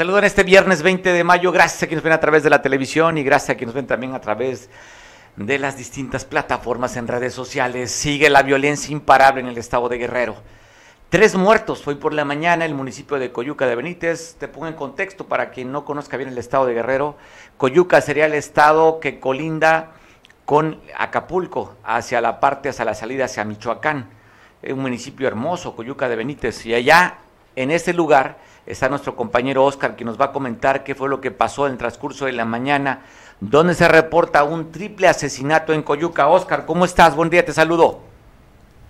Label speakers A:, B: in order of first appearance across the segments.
A: saludo en este viernes 20 de mayo. Gracias a quienes ven a través de la televisión y gracias a quienes ven también a través de las distintas plataformas en redes sociales. Sigue la violencia imparable en el estado de Guerrero. Tres muertos hoy por la mañana en el municipio de Coyuca de Benítez. Te pongo en contexto para quien no conozca bien el estado de Guerrero. Coyuca sería el estado que colinda con Acapulco, hacia la parte, hacia la salida hacia Michoacán. Es un municipio hermoso, Coyuca de Benítez. Y allá, en ese lugar, está nuestro compañero Oscar, que nos va a comentar qué fue lo que pasó en el transcurso de la mañana, donde se reporta un triple asesinato en Coyuca. Oscar, ¿cómo estás? Buen día, te saludo.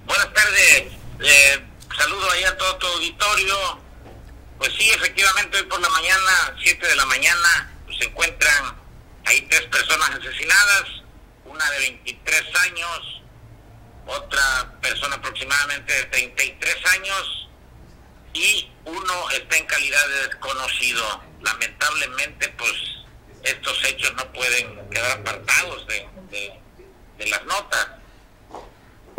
B: Buenas tardes. Eh, saludo ahí a todo tu auditorio. Pues sí, efectivamente, hoy por la mañana, 7 de la mañana, pues se encuentran ahí tres personas asesinadas, una de 23 años, otra persona aproximadamente de 33 años y uno está en calidad de desconocido. Lamentablemente, pues estos hechos no pueden quedar apartados de, de las notas.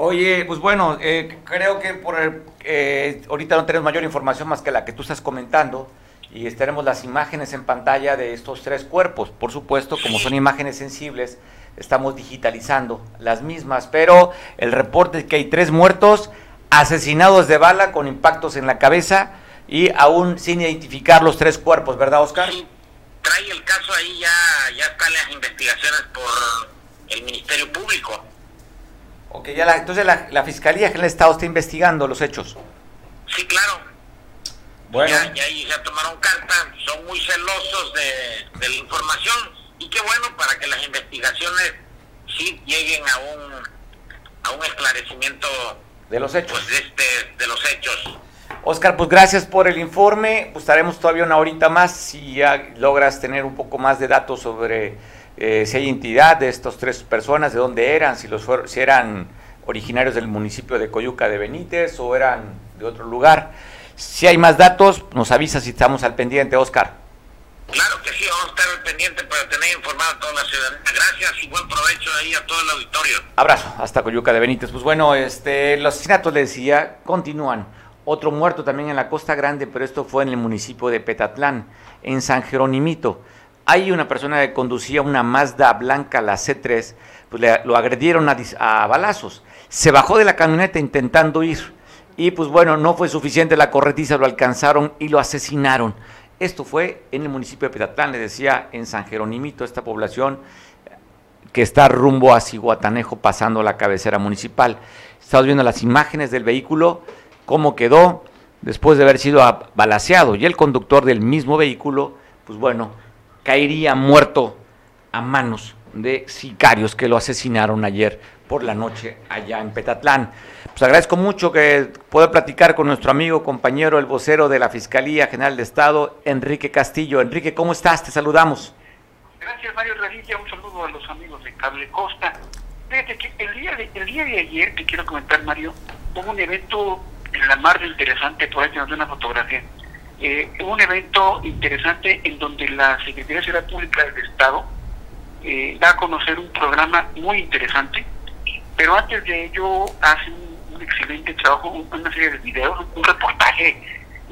A: Oye, pues bueno, eh, creo que por eh, ahorita no tenemos mayor información más que la que tú estás comentando y estaremos las imágenes en pantalla de estos tres cuerpos. Por supuesto, como son imágenes sensibles, estamos digitalizando las mismas, pero el reporte es que hay tres muertos asesinados de bala con impactos en la cabeza y aún sin identificar los tres cuerpos, ¿verdad, Oscar?
B: Sí, trae el caso ahí, ya, ya están las investigaciones por el Ministerio Público.
A: Ok, ya la, entonces la, la Fiscalía General del Estado está investigando los hechos.
B: Sí, claro. Bueno. Ya, ya, ya tomaron carta, son muy celosos de, de, la información y qué bueno para que las investigaciones sí lleguen a un, a un esclarecimiento
A: de los hechos.
B: Pues, de, este, de los hechos.
A: Oscar, pues gracias por el informe. Pues estaremos todavía una horita más si ya logras tener un poco más de datos sobre eh, si hay entidad de estas tres personas, de dónde eran, si, los si eran originarios del municipio de Coyuca de Benítez o eran de otro lugar. Si hay más datos, nos avisa si estamos al pendiente, Oscar.
B: Claro que sí, vamos a estar al pendiente para tener informada a toda la ciudadanía. Gracias y buen provecho ahí a todo el auditorio.
A: Abrazo, hasta Coyuca de Benítez. Pues bueno, este, los asesinatos, le decía, continúan. Otro muerto también en la Costa Grande, pero esto fue en el municipio de Petatlán, en San Jeronimito. Hay una persona que conducía una Mazda blanca, la C3, pues le, lo agredieron a, a balazos. Se bajó de la camioneta intentando ir. Y pues bueno, no fue suficiente la corretiza, lo alcanzaron y lo asesinaron. Esto fue en el municipio de Petatlán, le decía, en San Jeronimito, esta población que está rumbo a Ciguatanejo pasando la cabecera municipal. Estamos viendo las imágenes del vehículo, cómo quedó después de haber sido balaseado. Y el conductor del mismo vehículo, pues bueno, caería muerto a manos de sicarios que lo asesinaron ayer por la noche allá en Petatlán. Pues agradezco mucho que pueda platicar con nuestro amigo, compañero, el vocero de la Fiscalía General de Estado, Enrique Castillo. Enrique, ¿cómo estás? Te saludamos.
C: Gracias, Mario Revilla. Un saludo a los amigos de Cable Costa. Fíjate que el día de, el día de ayer, te quiero comentar, Mario, hubo un evento en la mar de interesante, por ahí tenemos una fotografía, eh, un evento interesante en donde la Secretaría de Seguridad Pública del Estado eh, da a conocer un programa muy interesante, pero antes de ello hace un, excelente trabajo, una serie de videos, un reportaje,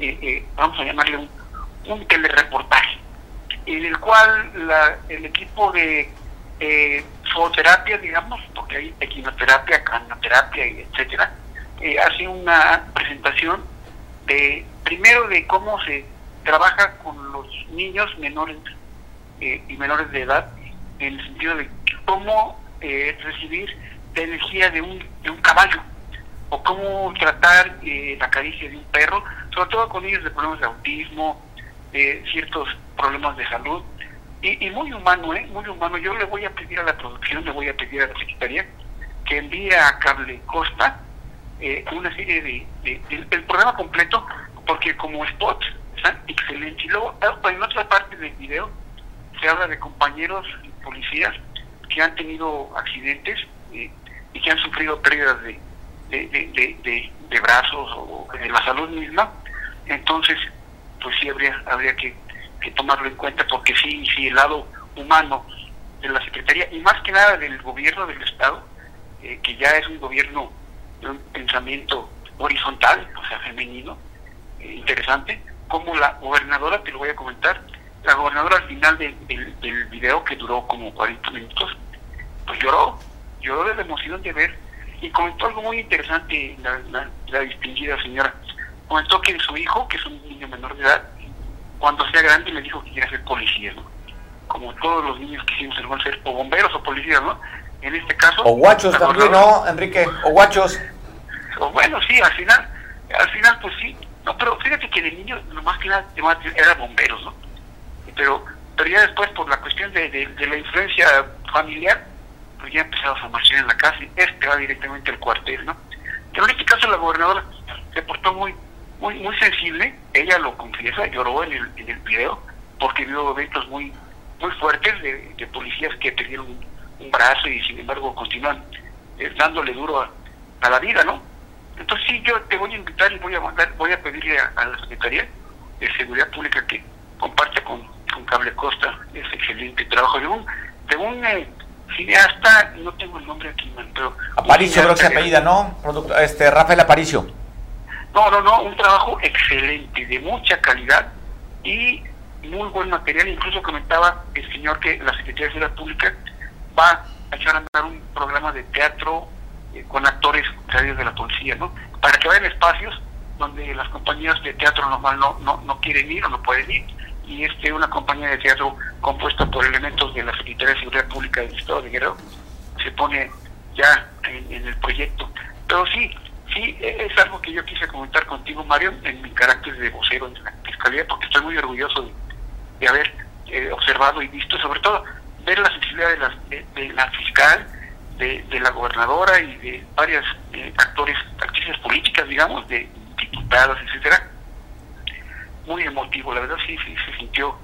C: eh, eh, vamos a llamarle un, un telereportaje, en el cual la, el equipo de eh, zooterapia, digamos, porque hay equinoterapia, canoterapia, etcétera, eh, hace una presentación de primero de cómo se trabaja con los niños menores y menores de edad en el sentido de cómo recibir la energía de un, de un caballo o cómo tratar eh, la caricia de un perro, sobre todo con niños de problemas de autismo, de ciertos problemas de salud y, y muy humano, ¿eh? muy humano. Yo le voy a pedir a la producción, le voy a pedir a la secretaría que envíe a Cable Costa eh, una serie de, de, del programa completo, porque como spot están excelentes. Y luego, en otra parte del video, se habla de compañeros policías que han tenido accidentes eh, y que han sufrido pérdidas de, de, de, de, de, brazos o de la salud misma. Entonces, pues sí habría, habría que, tomarlo en cuenta, porque sí, sí, el lado humano de la Secretaría y más que nada del gobierno del Estado, eh, que ya es un gobierno de un pensamiento horizontal, o sea, femenino, eh, interesante, como la gobernadora, te lo voy a comentar, la gobernadora al final del video que duró como 40 minutos, pues lloró, lloró de la emoción de ver y comentó algo muy interesante la, la, distinguida señora. Comentó que su hijo, que es un niño menor de edad, cuando sea grande le dijo que quiere ser policía, ¿no? Como todos los niños quisimos ser o bomberos o policías, ¿no? En este caso...
A: O guachos también, ¿no, Enrique? O guachos.
C: O bueno, sí, al final, al final pues sí. No, pero fíjate que de niño, lo más que nada, era bomberos, ¿no? Pero, pero ya después, por la cuestión de, de la influencia familiar, pues ya empezamos a marchar en la casa y este va directamente al cuartel, ¿no? Pero en este caso la gobernadora se portó muy muy muy sensible, ella lo confiesa, lloró en el, en el video, porque vio eventos muy muy fuertes de, policías que perdieron un, brazo y sin embargo continúan eh, dándole duro a, la vida, ¿no? Entonces sí, yo te voy a invitar y voy a mandar, voy a pedirle a, la Secretaría de Seguridad Pública que comparte con, con Cable Costa ese excelente trabajo de un, de eh, cineasta, no tengo el nombre aquí, pero...
A: Aparicio creo que se apellida, ¿no? este, Rafael Aparicio.
C: No, no, no, un trabajo excelente, de mucha calidad y muy buen material. Incluso comentaba el señor que la Secretaría de Seguridad Pública va a echar a andar un programa de teatro eh, con actores de la policía, ¿no? Para que vayan espacios donde las compañías de teatro normal no, no, no quieren ir o no pueden ir y este una compañía de teatro compuesta por elementos de la Secretaría de Seguridad Pública del Estado de Guerrero se pone ya en, el proyecto. Pero sí, sí, e, es algo que yo quise comentar contigo, Mario, en mi carácter de vocero en la Fiscalía, porque estoy muy orgulloso de, haber eh, observado y visto, sobre todo, ver la sensibilidad de la, de, la fiscal, de, de, la gobernadora y de varios eh, actores, actrices políticas, digamos, de diputados, etcétera, muy emotivo, la verdad sí, se sintió,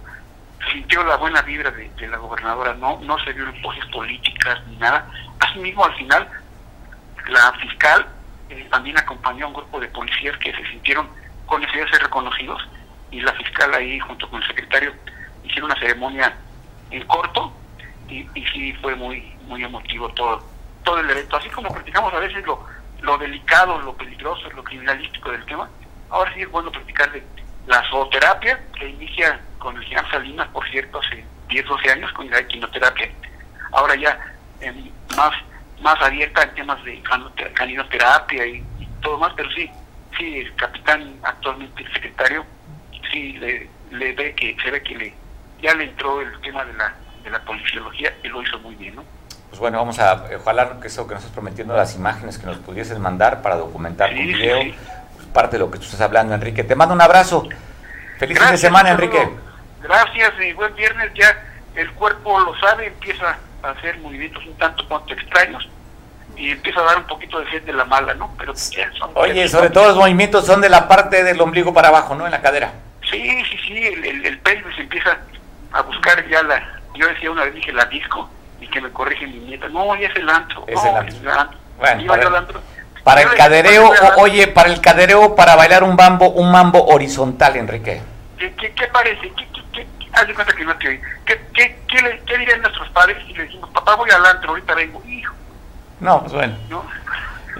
C: se sintió la buena vibra de, la gobernadora, no, no se vieron poses políticas ni nada. Asimismo, al final, la fiscal eh, también acompañó a un grupo de policías que se sintieron con necesidad de ser reconocidos y la fiscal ahí junto con el secretario hicieron una ceremonia en corto y, y sí fue muy muy emotivo todo todo el evento así como platicamos a veces lo lo delicado lo peligroso lo criminalístico del tema ahora sí es bueno platicar de la zooterapia, que inicia con el señor Salinas, por cierto, hace 10, 12 años con la quimioterapia, ahora ya más más abierta en temas de caninoterapia y, todo más, pero sí, sí, el capitán actualmente, el secretario, sí le, le ve que, se ve que le, ya le entró el tema de la, de la policiología y lo hizo muy bien, ¿no?
A: Pues bueno, vamos a, ojalá que eso que nos estás prometiendo, las imágenes que nos pudiesen mandar para documentar sí, video parte de lo que tú estás hablando, Enrique. Te mando un abrazo. Feliz fin de semana, Enrique.
C: Gracias y buen viernes. Ya el cuerpo lo sabe, empieza a hacer movimientos un tanto cuanto extraños y empieza a dar un poquito de sed de la mala, ¿no? Pero
A: Oye, sobre todo los movimientos son de la parte del ombligo para abajo, ¿no? En la cadera.
C: Sí, sí, sí, el, el, pelvis empieza a buscar ya la, yo decía una vez, dije la disco, y que me corrige mi nieta, no, ya es el antro. Es el antro.
A: Bueno, para el cadereo, oye, para el cadereo, para bailar un bambo, un mambo horizontal, Enrique.
C: ¿Qué, qué, parece? ¿Qué, qué, haz de cuenta que no te oí. ¿Qué, qué, qué, dirían nuestros padres si le decimos, papá, voy al antro, ahorita vengo? Hijo.
A: No, pues bueno. ¿No?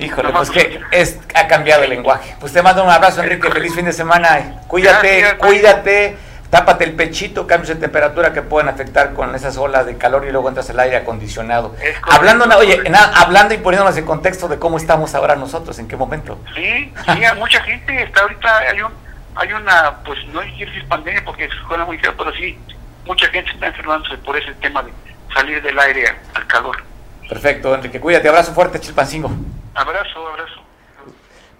A: Híjole, pues que es, ha cambiado el lenguaje. Pues te mando un abrazo, Enrique. Feliz fin de semana. Cuídate, cuídate tápate el pechito, cambios de temperatura que pueden afectar con esas olas de calor y luego entras al aire acondicionado. Hablando, oye, hablando y poniéndonos en contexto de cómo estamos ahora nosotros, ¿en qué momento?
C: Sí, sí, mucha gente está ahorita, hay un, hay una, pues no hay que decir pandemia porque suena muy feo, pero sí, mucha gente está enfermándose por ese tema de salir del aire al calor.
A: Perfecto, Enrique, cuídate, abrazo fuerte, Chilpancingo.
C: Abrazo, abrazo.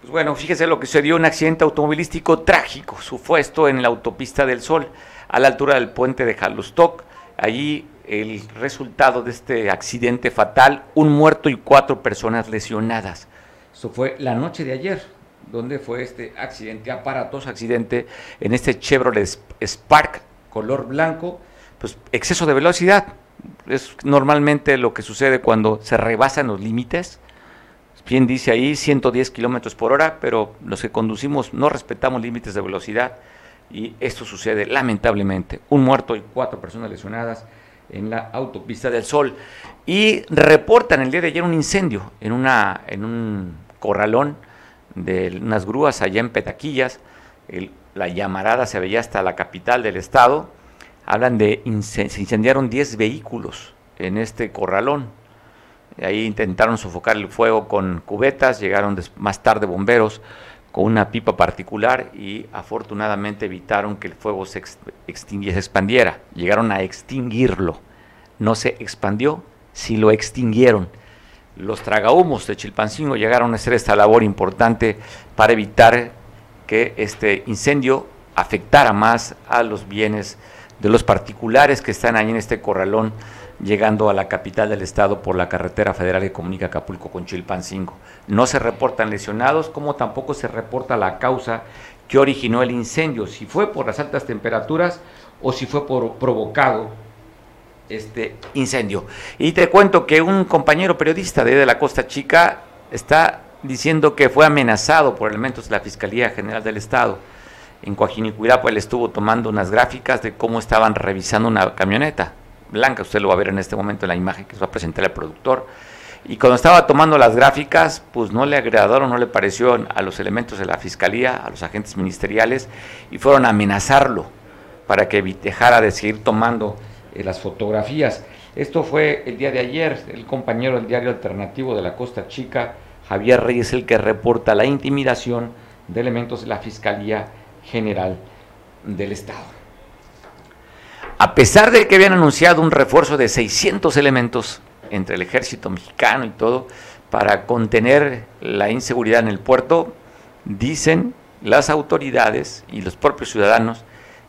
A: Pues bueno, fíjese lo que sucedió, un accidente automovilístico trágico, supuesto en la autopista del Sol, a la altura del puente de Jalustoc. Allí el resultado de este accidente fatal, un muerto y cuatro personas lesionadas. Eso fue la noche de ayer, donde fue este accidente, aparatoso accidente, en este Chevrolet Spark color blanco, pues exceso de velocidad. Es normalmente lo que sucede cuando se rebasan los límites bien dice ahí 110 kilómetros por hora, pero los que conducimos no respetamos límites de velocidad y esto sucede lamentablemente. Un muerto y cuatro personas lesionadas en la autopista del Sol. Y reportan el día de ayer un incendio en, una, en un corralón de unas grúas allá en Petaquillas. La llamarada se veía hasta la capital del estado. Hablan de se incendiaron 10 vehículos en este corralón. Ahí intentaron sofocar el fuego con cubetas, llegaron más tarde bomberos con una pipa particular y afortunadamente evitaron que el fuego se se expandiera. Llegaron a extinguirlo. No se expandió, si lo extinguieron. Los tragahumos de Chilpancingo llegaron a hacer esta labor importante para evitar que este incendio afectara más a los bienes de los particulares que están ahí en este corralón llegando a la capital del estado por la carretera federal que comunica Acapulco con Chilpancingo. No se reportan lesionados, como tampoco se reporta la causa que originó el incendio, si fue por las altas temperaturas o si fue por provocado este incendio. Y te cuento que un compañero periodista de, la Costa Chica está diciendo que fue amenazado por elementos de la Fiscalía General del Estado. En Coajinicuirapo él estuvo tomando unas gráficas de cómo estaban revisando una camioneta blanca, usted lo va a ver en este momento en la imagen que se va a presentar el productor. Y cuando estaba tomando las gráficas, pues no le agradaron, no le pareció a los elementos de la fiscalía, a los agentes ministeriales, y fueron a amenazarlo para que dejara de seguir tomando eh, las fotografías. Esto fue el día de ayer, el compañero del diario alternativo de la Costa Chica, Javier Reyes, el que reporta la intimidación de elementos de la Fiscalía General del Estado. A pesar de que habían anunciado un refuerzo de 600 elementos entre el ejército mexicano y todo para contener la inseguridad en el puerto, dicen las autoridades y los propios ciudadanos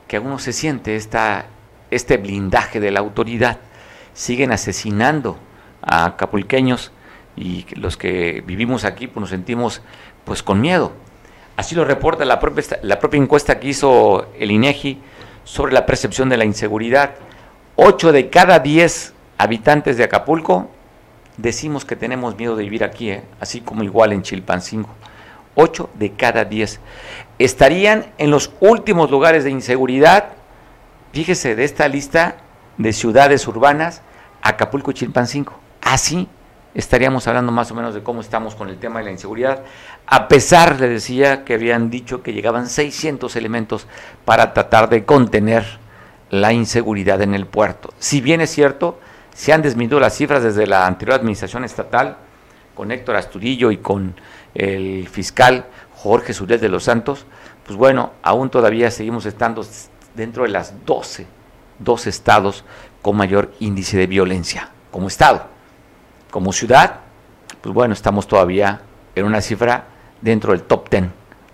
A: que aún no se siente esta, este blindaje de la autoridad. Siguen asesinando a acapulqueños y los que vivimos aquí pues, nos sentimos pues con miedo. Así lo reporta la propia, la propia encuesta que hizo el INEGI sobre la percepción de la inseguridad. Ocho de cada diez habitantes de Acapulco decimos que tenemos miedo de vivir aquí, ¿eh? así como igual en Chilpancingo. Ocho de cada diez estarían en los últimos lugares de inseguridad. Fíjese de esta lista de ciudades urbanas, Acapulco y Chilpancingo. Así estaríamos hablando más o menos de cómo estamos con el tema de la inseguridad, a pesar, le decía, que habían dicho que llegaban 600 elementos para tratar de contener la inseguridad en el puerto. Si bien es cierto, se han disminuido las cifras desde la anterior administración estatal, con Héctor Asturillo y con el fiscal Jorge Zulés de los Santos, pues bueno, aún todavía seguimos estando dentro de las 12, 12 estados con mayor índice de violencia como estado. Como ciudad, pues bueno, estamos todavía en una cifra dentro del top 10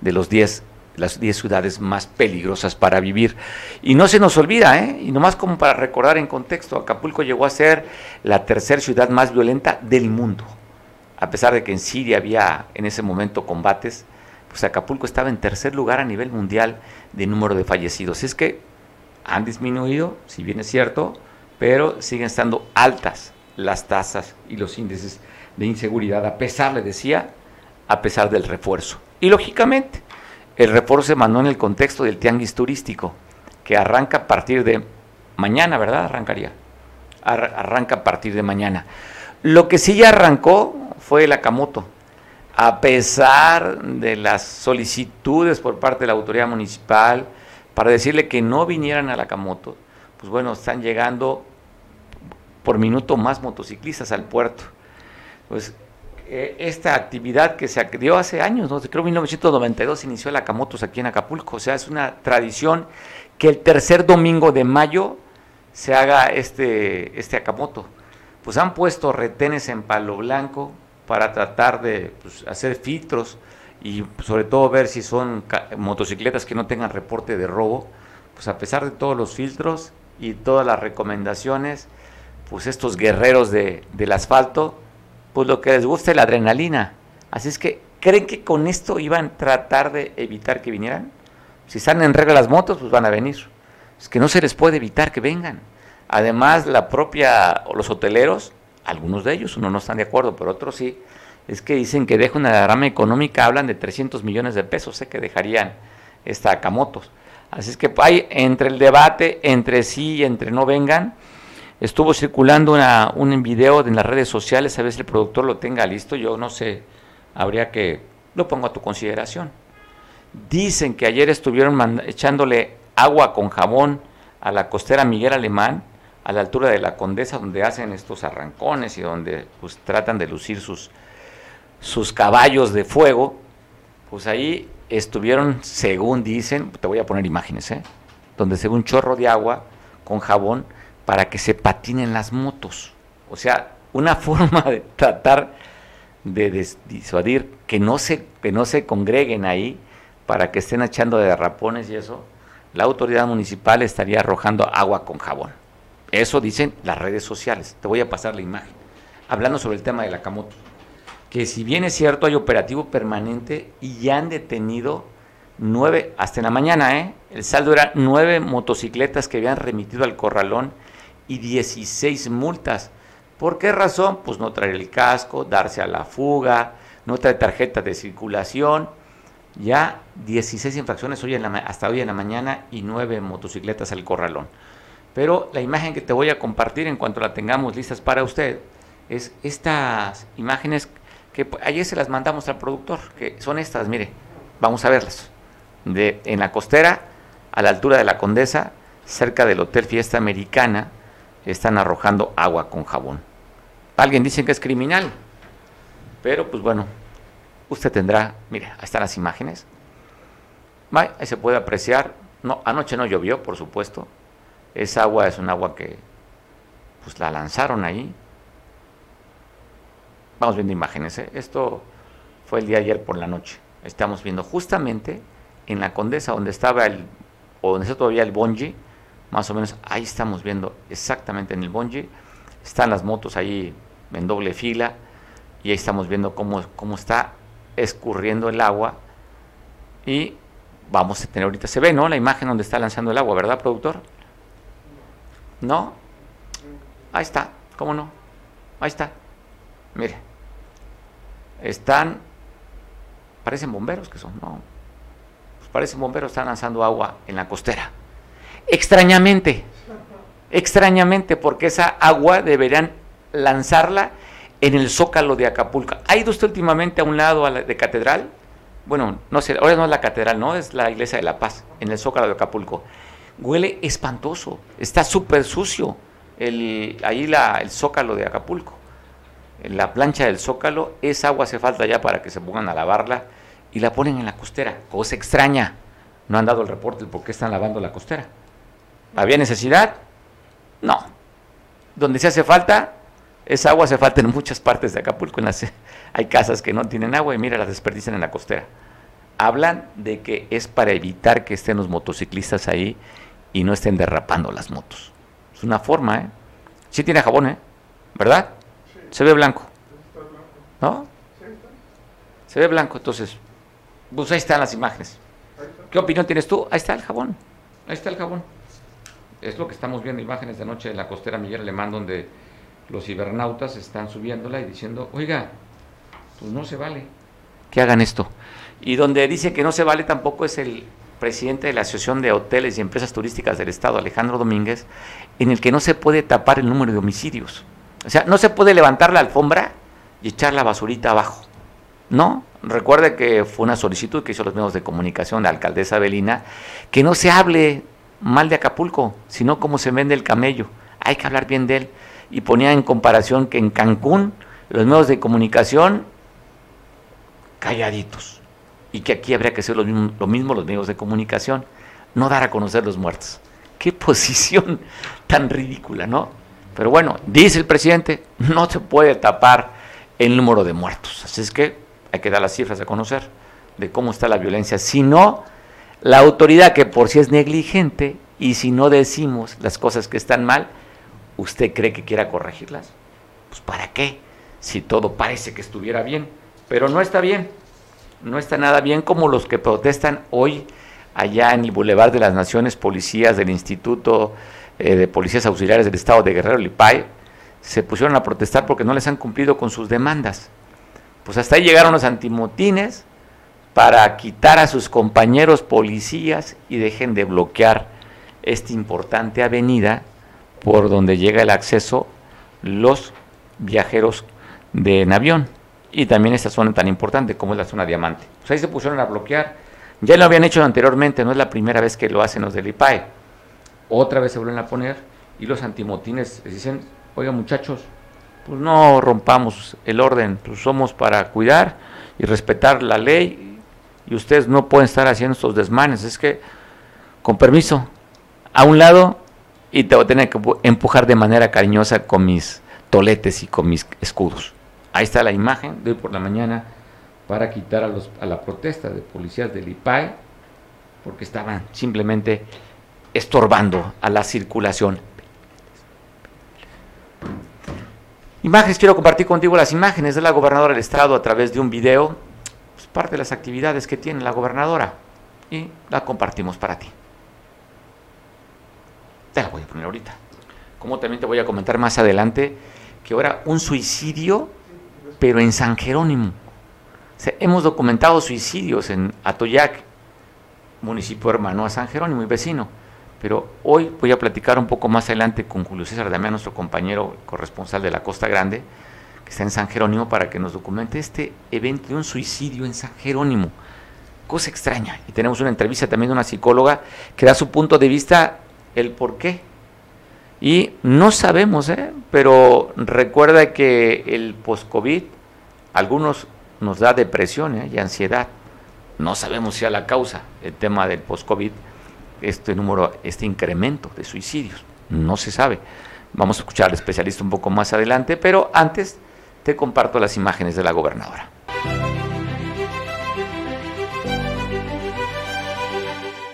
A: de los 10 las 10 ciudades más peligrosas para vivir. Y no se nos olvida, ¿eh? y nomás como para recordar en contexto, Acapulco llegó a ser la tercera ciudad más violenta del mundo. A pesar de que en Siria había en ese momento combates, pues Acapulco estaba en tercer lugar a nivel mundial de número de fallecidos. Es que han disminuido, si bien es cierto, pero siguen estando altas las tasas y los índices de inseguridad, a pesar, le decía, a pesar del refuerzo. Y lógicamente, el refuerzo se mandó en el contexto del tianguis turístico, que arranca a partir de mañana, ¿verdad? Arrancaría. arranca a partir de mañana. Lo que sí ya arrancó fue el Akamoto. A pesar de las solicitudes por parte de la autoridad municipal para decirle que no vinieran a la Akamoto, pues bueno, están llegando por minuto más motociclistas al puerto. Pues eh, esta actividad que se dio hace años, ¿no? creo que en 1992 inició la Camotos aquí en Acapulco, o sea, es una tradición que el tercer domingo de mayo se haga este, este Acamoto. Pues han puesto retenes en Palo Blanco para tratar de pues, hacer filtros y sobre todo ver si son motocicletas que no tengan reporte de robo. Pues a pesar de todos los filtros y todas las recomendaciones, pues estos guerreros de, del asfalto, pues lo que les gusta es la adrenalina. Así es que, ¿creen que con esto iban a tratar de evitar que vinieran? Si están en regla las motos, pues van a venir. Es que no se les puede evitar que vengan. Además, la propia, los hoteleros, algunos de ellos, uno no están de acuerdo, pero otros sí, es que dicen que deja una derrama económica, hablan de 300 millones de pesos, sé que dejarían esta Acamotos. Así es que hay entre el debate, entre sí y entre no vengan, Estuvo circulando una, un video en las redes sociales, a ver si el productor lo tenga listo, yo no sé, habría que, lo pongo a tu consideración. Dicen que ayer estuvieron echándole agua con jabón a la costera Miguel Alemán, a la altura de la Condesa, donde hacen estos arrancones y donde pues tratan de lucir sus, sus caballos de fuego, pues ahí estuvieron, según dicen, te voy a poner imágenes, ¿eh? donde se ve un chorro de agua con jabón para que se patinen las motos. O sea, una forma de tratar de disuadir que no se, que no se congreguen ahí para que estén echando de derrapones y eso, la autoridad municipal estaría arrojando agua con jabón. Eso dicen las redes sociales. Te voy a pasar la imagen. Hablando sobre el tema de la camoto. Que si bien es cierto, hay operativo permanente y ya han detenido nueve, hasta en la mañana, ¿eh? El saldo era nueve motocicletas que habían remitido al corralón y 16 multas. ¿Por qué razón? Pues no traer el casco, darse a la fuga, no traer tarjeta de circulación. Ya 16 infracciones hoy en la, hasta hoy en la mañana y 9 motocicletas al corralón. Pero la imagen que te voy a compartir en cuanto la tengamos listas para usted es estas imágenes que ayer se las mandamos al productor, que son estas, mire, vamos a verlas. De, en la costera, a la altura de la Condesa, cerca del Hotel Fiesta Americana, están arrojando agua con jabón. Alguien dice que es criminal, pero pues bueno, usted tendrá, mire, ahí están las imágenes. Ahí se puede apreciar. No, anoche no llovió, por supuesto. Esa agua es un agua que pues la lanzaron ahí. Vamos viendo imágenes. ¿eh? Esto fue el día ayer por la noche. Estamos viendo justamente en la Condesa donde estaba el, o donde está todavía el bonji, más o menos ahí estamos viendo exactamente en el bonji. Están las motos ahí en doble fila y ahí estamos viendo cómo, cómo está escurriendo el agua y vamos a tener ahorita, se ve, ¿no? La imagen donde está lanzando el agua, ¿verdad, productor? ¿No? Ahí está, ¿cómo no? Ahí está. Mire. Están, parecen bomberos que son, ¿no? Pues parecen bomberos, están lanzando agua en la costera. Extrañamente, extrañamente, porque esa agua deberían lanzarla en el zócalo de Acapulco. ¿Ha ido usted últimamente a un lado de catedral? Bueno, no sé, ahora no es la catedral, no, es la iglesia de la paz, en el zócalo de Acapulco. Huele espantoso, está súper sucio el, ahí la, el zócalo de Acapulco. La plancha del zócalo, esa agua hace falta ya para que se pongan a lavarla y la ponen en la costera, cosa extraña. No han dado el reporte de por qué están lavando la costera. ¿Había necesidad? No. Donde se hace falta, esa agua hace falta en muchas partes de Acapulco. En las, hay casas que no tienen agua y mira, las desperdician en la costera. Hablan de que es para evitar que estén los motociclistas ahí y no estén derrapando las motos. Es una forma, ¿eh? Sí tiene jabón, ¿eh? ¿Verdad? Se ve blanco. ¿No? Se ve blanco, entonces. Pues ahí están las imágenes. ¿Qué opinión tienes tú? Ahí está el jabón. Ahí está el jabón. Es lo que estamos viendo, imágenes de noche de la costera Miguel Alemán, donde los cibernautas están subiéndola y diciendo, oiga, pues no se vale que hagan esto. Y donde dice que no se vale tampoco es el presidente de la Asociación de Hoteles y Empresas Turísticas del Estado, Alejandro Domínguez, en el que no se puede tapar el número de homicidios. O sea, no se puede levantar la alfombra y echar la basurita abajo. No, recuerde que fue una solicitud que hizo los medios de comunicación la alcaldesa Belina, que no se hable mal de Acapulco, sino cómo se vende el camello. Hay que hablar bien de él y ponía en comparación que en Cancún los medios de comunicación calladitos y que aquí habría que hacer lo mismo, lo mismo los medios de comunicación, no dar a conocer los muertos. Qué posición tan ridícula, ¿no? Pero bueno, dice el presidente, no se puede tapar el número de muertos. Así es que hay que dar las cifras a conocer de cómo está la violencia. Si no, la autoridad que por sí es negligente y si no decimos las cosas que están mal, ¿usted cree que quiera corregirlas? Pues ¿para qué? Si todo parece que estuviera bien, pero no está bien. No está nada bien como los que protestan hoy allá en el Boulevard de las Naciones, policías del Instituto eh, de Policías Auxiliares del Estado de Guerrero, Lipay, se pusieron a protestar porque no les han cumplido con sus demandas. Pues hasta ahí llegaron los antimotines para quitar a sus compañeros policías y dejen de bloquear esta importante avenida por donde llega el acceso los viajeros de avión y también esta zona tan importante como es la zona diamante. Pues ahí se pusieron a bloquear, Ya lo habían hecho anteriormente, no es la primera vez que lo hacen los del IPAE. Otra vez se vuelven a poner y los antimotines les dicen, oiga muchachos, pues no rompamos el orden, pues somos para cuidar y respetar la ley y ustedes no pueden estar haciendo estos desmanes. Es que, con permiso, a un lado y te voy a tener que empujar de manera cariñosa con mis toletes y con mis escudos. Ahí está la imagen de hoy por la mañana para quitar a, los, a la protesta de policías del IPAE porque estaban simplemente estorbando a la circulación. Imágenes, quiero compartir contigo las imágenes de la gobernadora del estado a través de un video, parte de las actividades que tiene la gobernadora y la compartimos para ti. Te la voy a poner ahorita. Como también te voy a comentar más adelante que ahora un suicidio, pero en San Jerónimo. hemos documentado suicidios en Atoyac, municipio hermano a San Jerónimo y vecino. Pero hoy voy a platicar un poco más adelante con Julio César Damián, nuestro compañero corresponsal de la Costa Grande, que está en San Jerónimo, para que nos documente este evento de un suicidio en San Jerónimo. Cosa extraña. Y tenemos una entrevista también de una psicóloga que da su punto de vista el por qué. Y no sabemos, ¿eh? pero recuerda que el post-COVID, algunos nos da depresión ¿eh? y ansiedad. No sabemos si a la causa el tema del post-COVID, este número, este incremento de suicidios. No se sabe. Vamos a escuchar al especialista un poco más adelante, pero antes te comparto las imágenes de la gobernadora.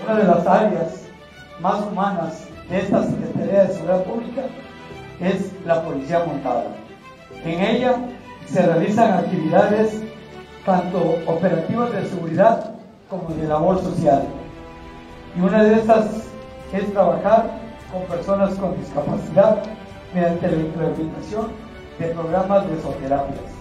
D: Una de las áreas más humanas de esta Secretaría de Seguridad Pública es la Policía Montada. En ella se realizan actividades tanto operativas de seguridad como de labor social. Y una de estas es trabajar con personas con discapacidad mediante la implementación de programas de zooterapias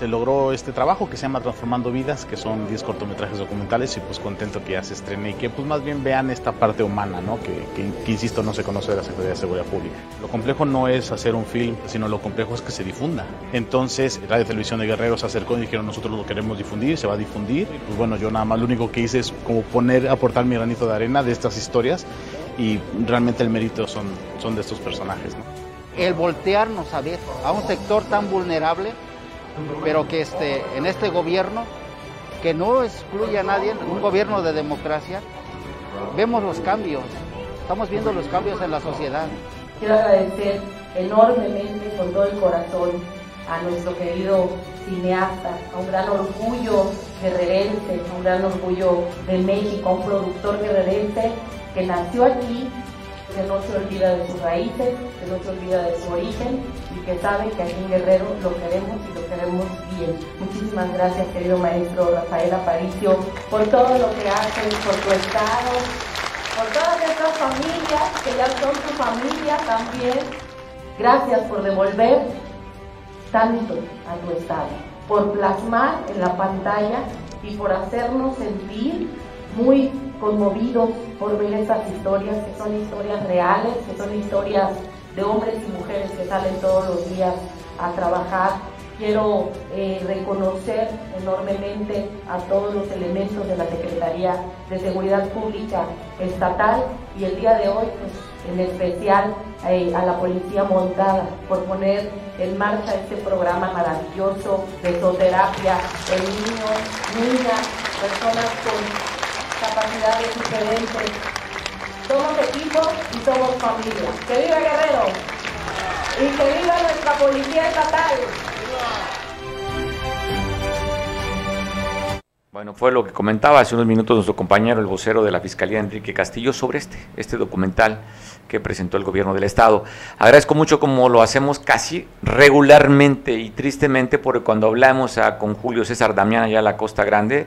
E: se logró este trabajo que se llama Transformando Vidas, que son 10 cortometrajes documentales y pues contento que ya se estrene y que pues más bien vean esta parte humana, ¿no? Que, que, insisto no se conoce de la Secretaría de Seguridad Pública. Lo complejo no es hacer un film, sino lo complejo es que se difunda. Entonces Radio Televisión de Guerrero se acercó y dijeron nosotros lo queremos difundir, se va a difundir. Y pues bueno, yo nada más lo único que hice es como poner, aportar mi granito de arena de estas historias y realmente el mérito son, son de estos personajes. ¿no?
F: El voltearnos a ver a un sector tan vulnerable pero que este, en este gobierno, que no excluye a nadie, un gobierno de democracia, vemos los cambios, estamos viendo los cambios en la sociedad.
G: Quiero agradecer enormemente con todo el corazón a nuestro querido cineasta, a un gran orgullo guerrerense, a un gran orgullo de México, a un productor guerrerense que nació aquí que no se olvida de sus raíces, que no se olvida de su origen y que sabe que aquí en Guerrero lo queremos y lo queremos bien. Muchísimas gracias, querido maestro Rafael Aparicio, por todo lo que haces, por tu estado, por todas estas familias que ya son tu familia también. Gracias por devolver tanto a tu estado, por plasmar en la pantalla y por hacernos sentir muy conmovidos por ver esas historias, que son historias reales, que son historias de hombres y mujeres que salen todos los días a trabajar. Quiero eh, reconocer enormemente a todos los elementos de la Secretaría de Seguridad Pública Estatal y el día de hoy, pues, en especial eh, a la Policía Montada por poner en marcha este programa maravilloso de zooterapia en niños, niñas, personas con capacidades diferentes. Somos equipo y somos familia. ¡Que viva Guerrero! Y que viva nuestra policía estatal.
A: Bueno, fue lo que comentaba hace unos minutos nuestro compañero, el vocero de la Fiscalía, Enrique Castillo, sobre este, este documental que presentó el gobierno del Estado. Agradezco mucho como lo hacemos casi regularmente y tristemente, porque cuando hablamos a, con Julio César Damián allá a la Costa Grande,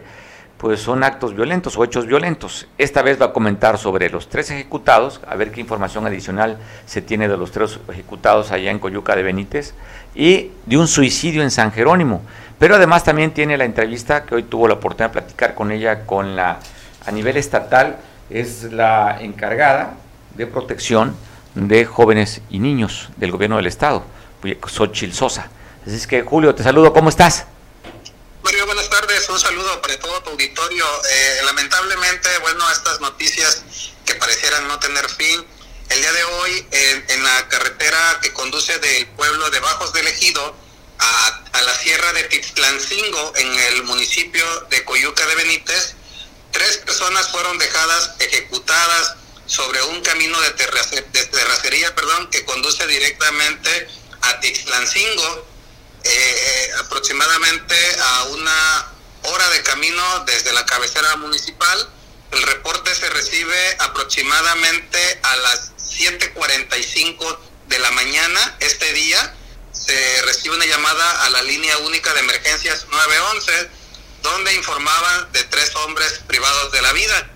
A: pues son actos violentos o hechos violentos. Esta vez va a comentar sobre los tres ejecutados, a ver qué información adicional se tiene de los tres ejecutados allá en Coyuca de Benítez, y de un suicidio en San Jerónimo. Pero además también tiene la entrevista que hoy tuvo la oportunidad de platicar con ella con la a nivel estatal, es la encargada de protección de jóvenes y niños del gobierno del estado, Xochil Sosa. Así es que Julio, te saludo, ¿cómo estás?
H: Mario, buenas tardes, un saludo para todo tu auditorio. Eh, lamentablemente, bueno, estas noticias que parecieran no tener fin, el día de hoy en, la carretera que conduce del pueblo de Bajos del Ejido a, la sierra de Tixtlancingo, en el municipio de Coyuca de Benítez, tres personas fueron dejadas ejecutadas sobre un camino de, terracería perdón, que conduce directamente a Tixtlancingo, eh, aproximadamente a una hora de camino desde la cabecera municipal. El reporte se recibe aproximadamente a las 7.45 de la mañana este día. Se recibe una llamada a la línea única de emergencias 911, donde informaban de tres hombres privados de la vida.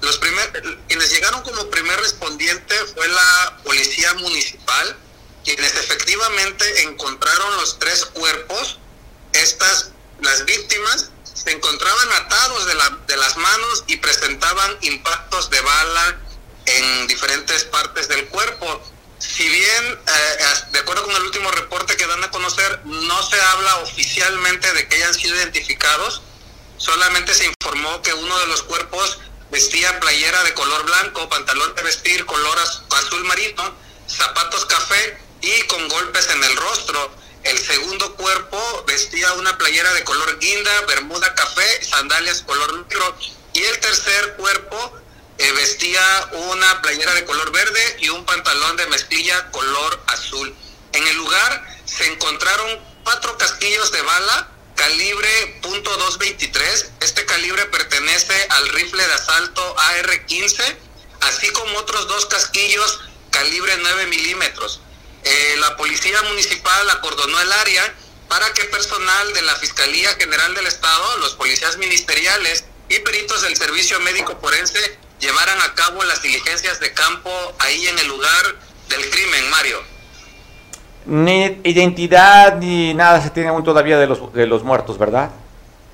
H: Los primer, quienes llegaron como primer respondiente fue la policía municipal, quienes efectivamente encontraron los tres cuerpos. Estas, las víctimas, se encontraban atados de, la, de las manos y presentaban impactos de bala en diferentes partes del cuerpo. Si bien, eh, de acuerdo con el último reporte que dan a conocer, no se habla oficialmente de que hayan sido identificados, solamente se informó que uno de los cuerpos vestía playera de color blanco, pantalón de vestir color azul marino, zapatos café y con golpes en el rostro. El segundo cuerpo vestía una playera de color guinda, bermuda café, sandalias color negro. Y el tercer cuerpo eh, vestía una playera de color verde y un pantalón de mezclilla color azul. En el lugar se encontraron cuatro casquillos de bala calibre .223. Este calibre pertenece al rifle de asalto AR-15, así como otros dos casquillos calibre 9 milímetros. Eh, la policía municipal acordonó el área para que personal de la Fiscalía General del Estado, los policías ministeriales y peritos del Servicio Médico Forense llevaran a cabo las diligencias de campo ahí en el lugar del crimen, Mario.
A: Ni identidad ni nada se tiene aún todavía de los, de los muertos, ¿verdad?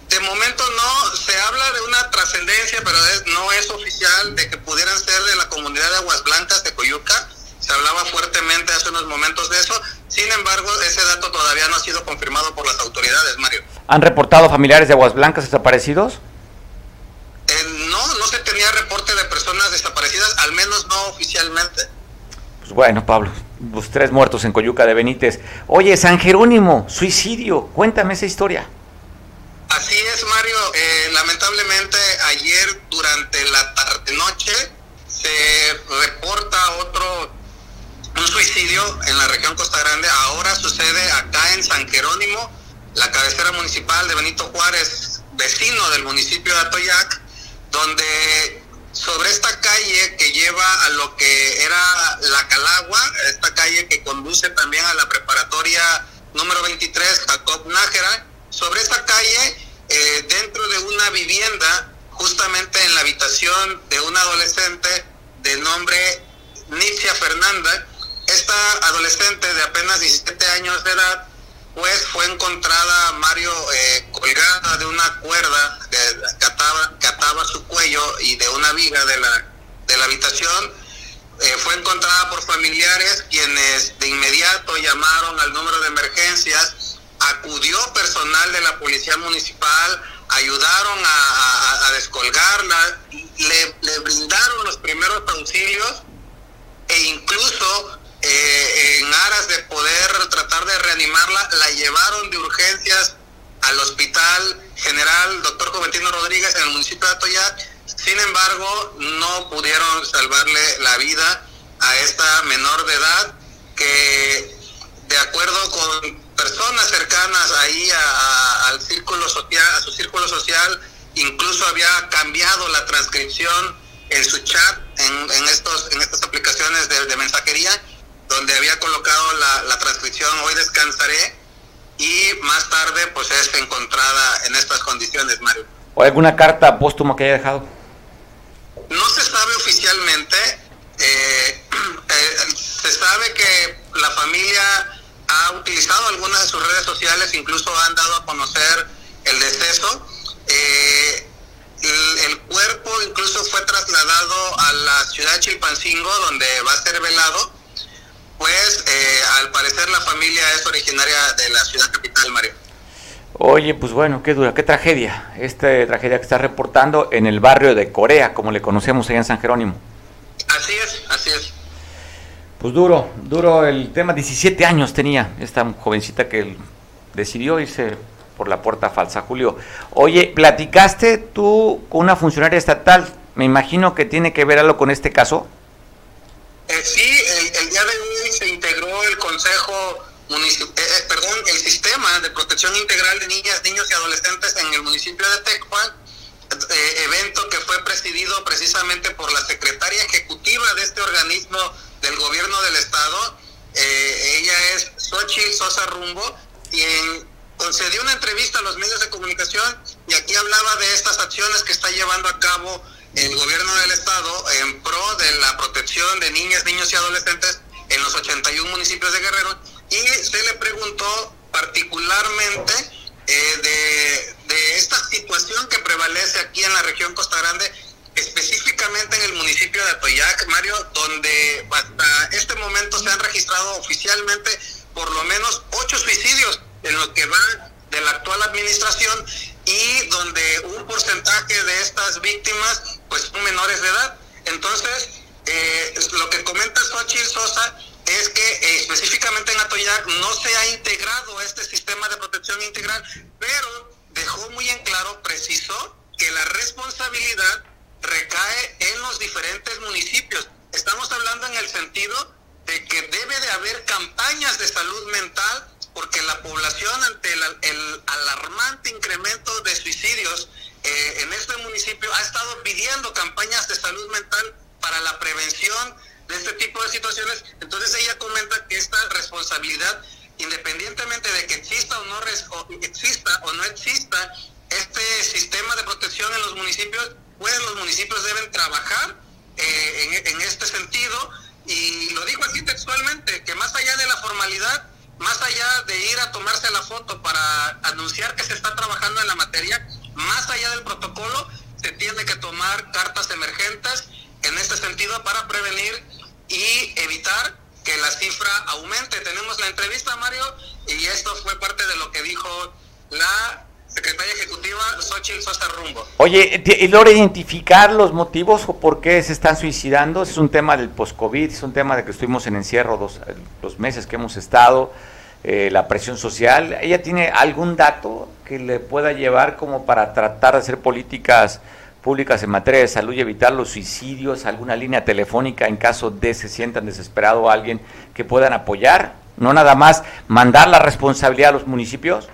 H: De momento no, se habla de una trascendencia, pero no es oficial de que pudieran ser de la comunidad de Aguas Blancas de Coyuca. Se hablaba fuertemente hace unos momentos de eso. Sin embargo, ese dato todavía no ha sido confirmado por las autoridades, Mario.
A: ¿Han reportado familiares de Aguas Blancas desaparecidos?
H: Eh, no, no se tenía reporte de personas desaparecidas, al menos no oficialmente.
A: Pues bueno, Pablo, los tres muertos en Coyuca de Benítez. Oye, San Jerónimo, suicidio, cuéntame esa historia.
H: Así es, Mario. Eh, lamentablemente ayer durante la tarde-noche se reporta otro, un suicidio en la región Costa Grande. Ahora sucede acá en San Jerónimo, la cabecera municipal de Benito Juárez, vecino del municipio de Atoyac, donde sobre esta calle que lleva a lo que era la Calagua, esta calle que conduce también a la preparatoria número 23, Jacob Nájera. Sobre esta calle, eh, dentro de una vivienda, justamente en la habitación de una adolescente de nombre Nicia Fernanda, esta adolescente de apenas 17 años de edad pues fue encontrada Mario eh, colgada de una cuerda que, ataba, su cuello y de una viga de la, de la habitación. Eh, fue encontrada por familiares quienes de inmediato llamaron al número de emergencias, acudió personal de la policía municipal, ayudaron a, descolgarla, le, le brindaron los primeros auxilios e incluso eh, en aras de poder tratar de reanimarla, la llevaron de urgencias al Hospital General Doctor Juventino Rodríguez en el municipio de Atoyac. Sin embargo, no pudieron salvarle la vida a esta menor de edad que, de acuerdo con personas cercanas ahí al círculo social, a su círculo social, incluso había cambiado la transcripción en su chat en, estos en estas aplicaciones de mensajería donde había colocado la, transcripción Hoy descansaré y más tarde pues es encontrada en estas condiciones, Mario.
A: ¿O alguna carta póstuma que haya dejado?
H: No se sabe oficialmente, eh, eh, se sabe que la familia ha utilizado algunas de sus redes sociales, incluso han dado a conocer el deceso. Eh, el, cuerpo incluso fue trasladado a la ciudad de Chilpancingo, donde va a ser velado pues eh, al parecer la familia es originaria de la ciudad capital, Mario.
A: Oye, pues bueno, qué dura, qué tragedia. Esta tragedia que está reportando en el barrio de Corea, como le conocemos allá en San Jerónimo.
H: Así es, así es.
A: Pues duro, duro el tema. 17 años tenía esta jovencita que decidió irse por la puerta falsa, Julio. Oye, ¿platicaste tú con una funcionaria estatal? Me imagino que tiene que ver algo con este caso.
H: Eh, sí, el, día de hoy Consejo Municipal, eh, eh, perdón, el Sistema de Protección Integral de Niñas, Niños y Adolescentes en el municipio de Tecpan, evento que fue presidido precisamente por la secretaria ejecutiva de este organismo del gobierno del estado. ella es Xochitl Sosa Rumbo, quien concedió una entrevista a los medios de comunicación y aquí hablaba de estas acciones que está llevando a cabo el gobierno del estado en pro de la protección de niñas, niños y adolescentes en los 81 municipios de Guerrero y se le preguntó particularmente eh, de, de esta situación que prevalece aquí en la región Costa Grande, específicamente en el municipio de Atoyac, Mario, donde hasta este momento se han registrado oficialmente por lo menos ocho suicidios en lo que va de la actual administración y donde un porcentaje de estas víctimas pues son menores de edad. Entonces, eh, lo que comenta Xochitl Sosa es que eh, específicamente en Atoyac no se ha integrado este sistema de protección integral, pero dejó muy en claro, precisó que la responsabilidad recae en los diferentes municipios. Estamos hablando en el sentido de que debe de haber campañas de salud mental porque la población ante el, alarmante incremento de suicidios eh, en este municipio ha estado pidiendo campañas de salud mental para la prevención de este tipo de situaciones. Entonces ella comenta que esta responsabilidad, independientemente de que exista o no exista o no exista este sistema de protección en los municipios, pues los municipios deben trabajar eh, en, en este sentido. Y lo digo así textualmente, que más allá de la formalidad, más allá de ir a tomarse la foto para anunciar que se está trabajando en la materia, más allá del protocolo, se tiene que tomar cartas emergentes en este sentido para prevenir y evitar que la cifra aumente. Tenemos la entrevista, Mario, y esto fue parte de lo que dijo la secretaria ejecutiva Xochitl Sosa Rumbo.
A: Oye, ¿y logra identificar los motivos o por qué se están suicidando? Es un tema del post-COVID, es un tema de que estuvimos en encierro dos, los meses que hemos estado, eh, la presión social. ¿Ella tiene algún dato que le pueda llevar como para tratar de hacer políticas públicas en materia de salud y evitar los suicidios, alguna línea telefónica en caso de se sientan desesperado alguien que puedan apoyar? No nada más mandar la responsabilidad a los municipios.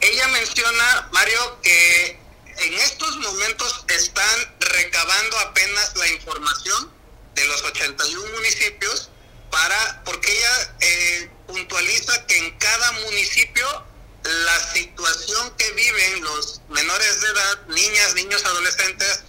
H: Ella menciona, Mario, que en estos momentos están recabando apenas la información de los 81 municipios para, porque ella eh, puntualiza que en cada municipio la situación que viven los menores de edad, niñas, niños, adolescentes,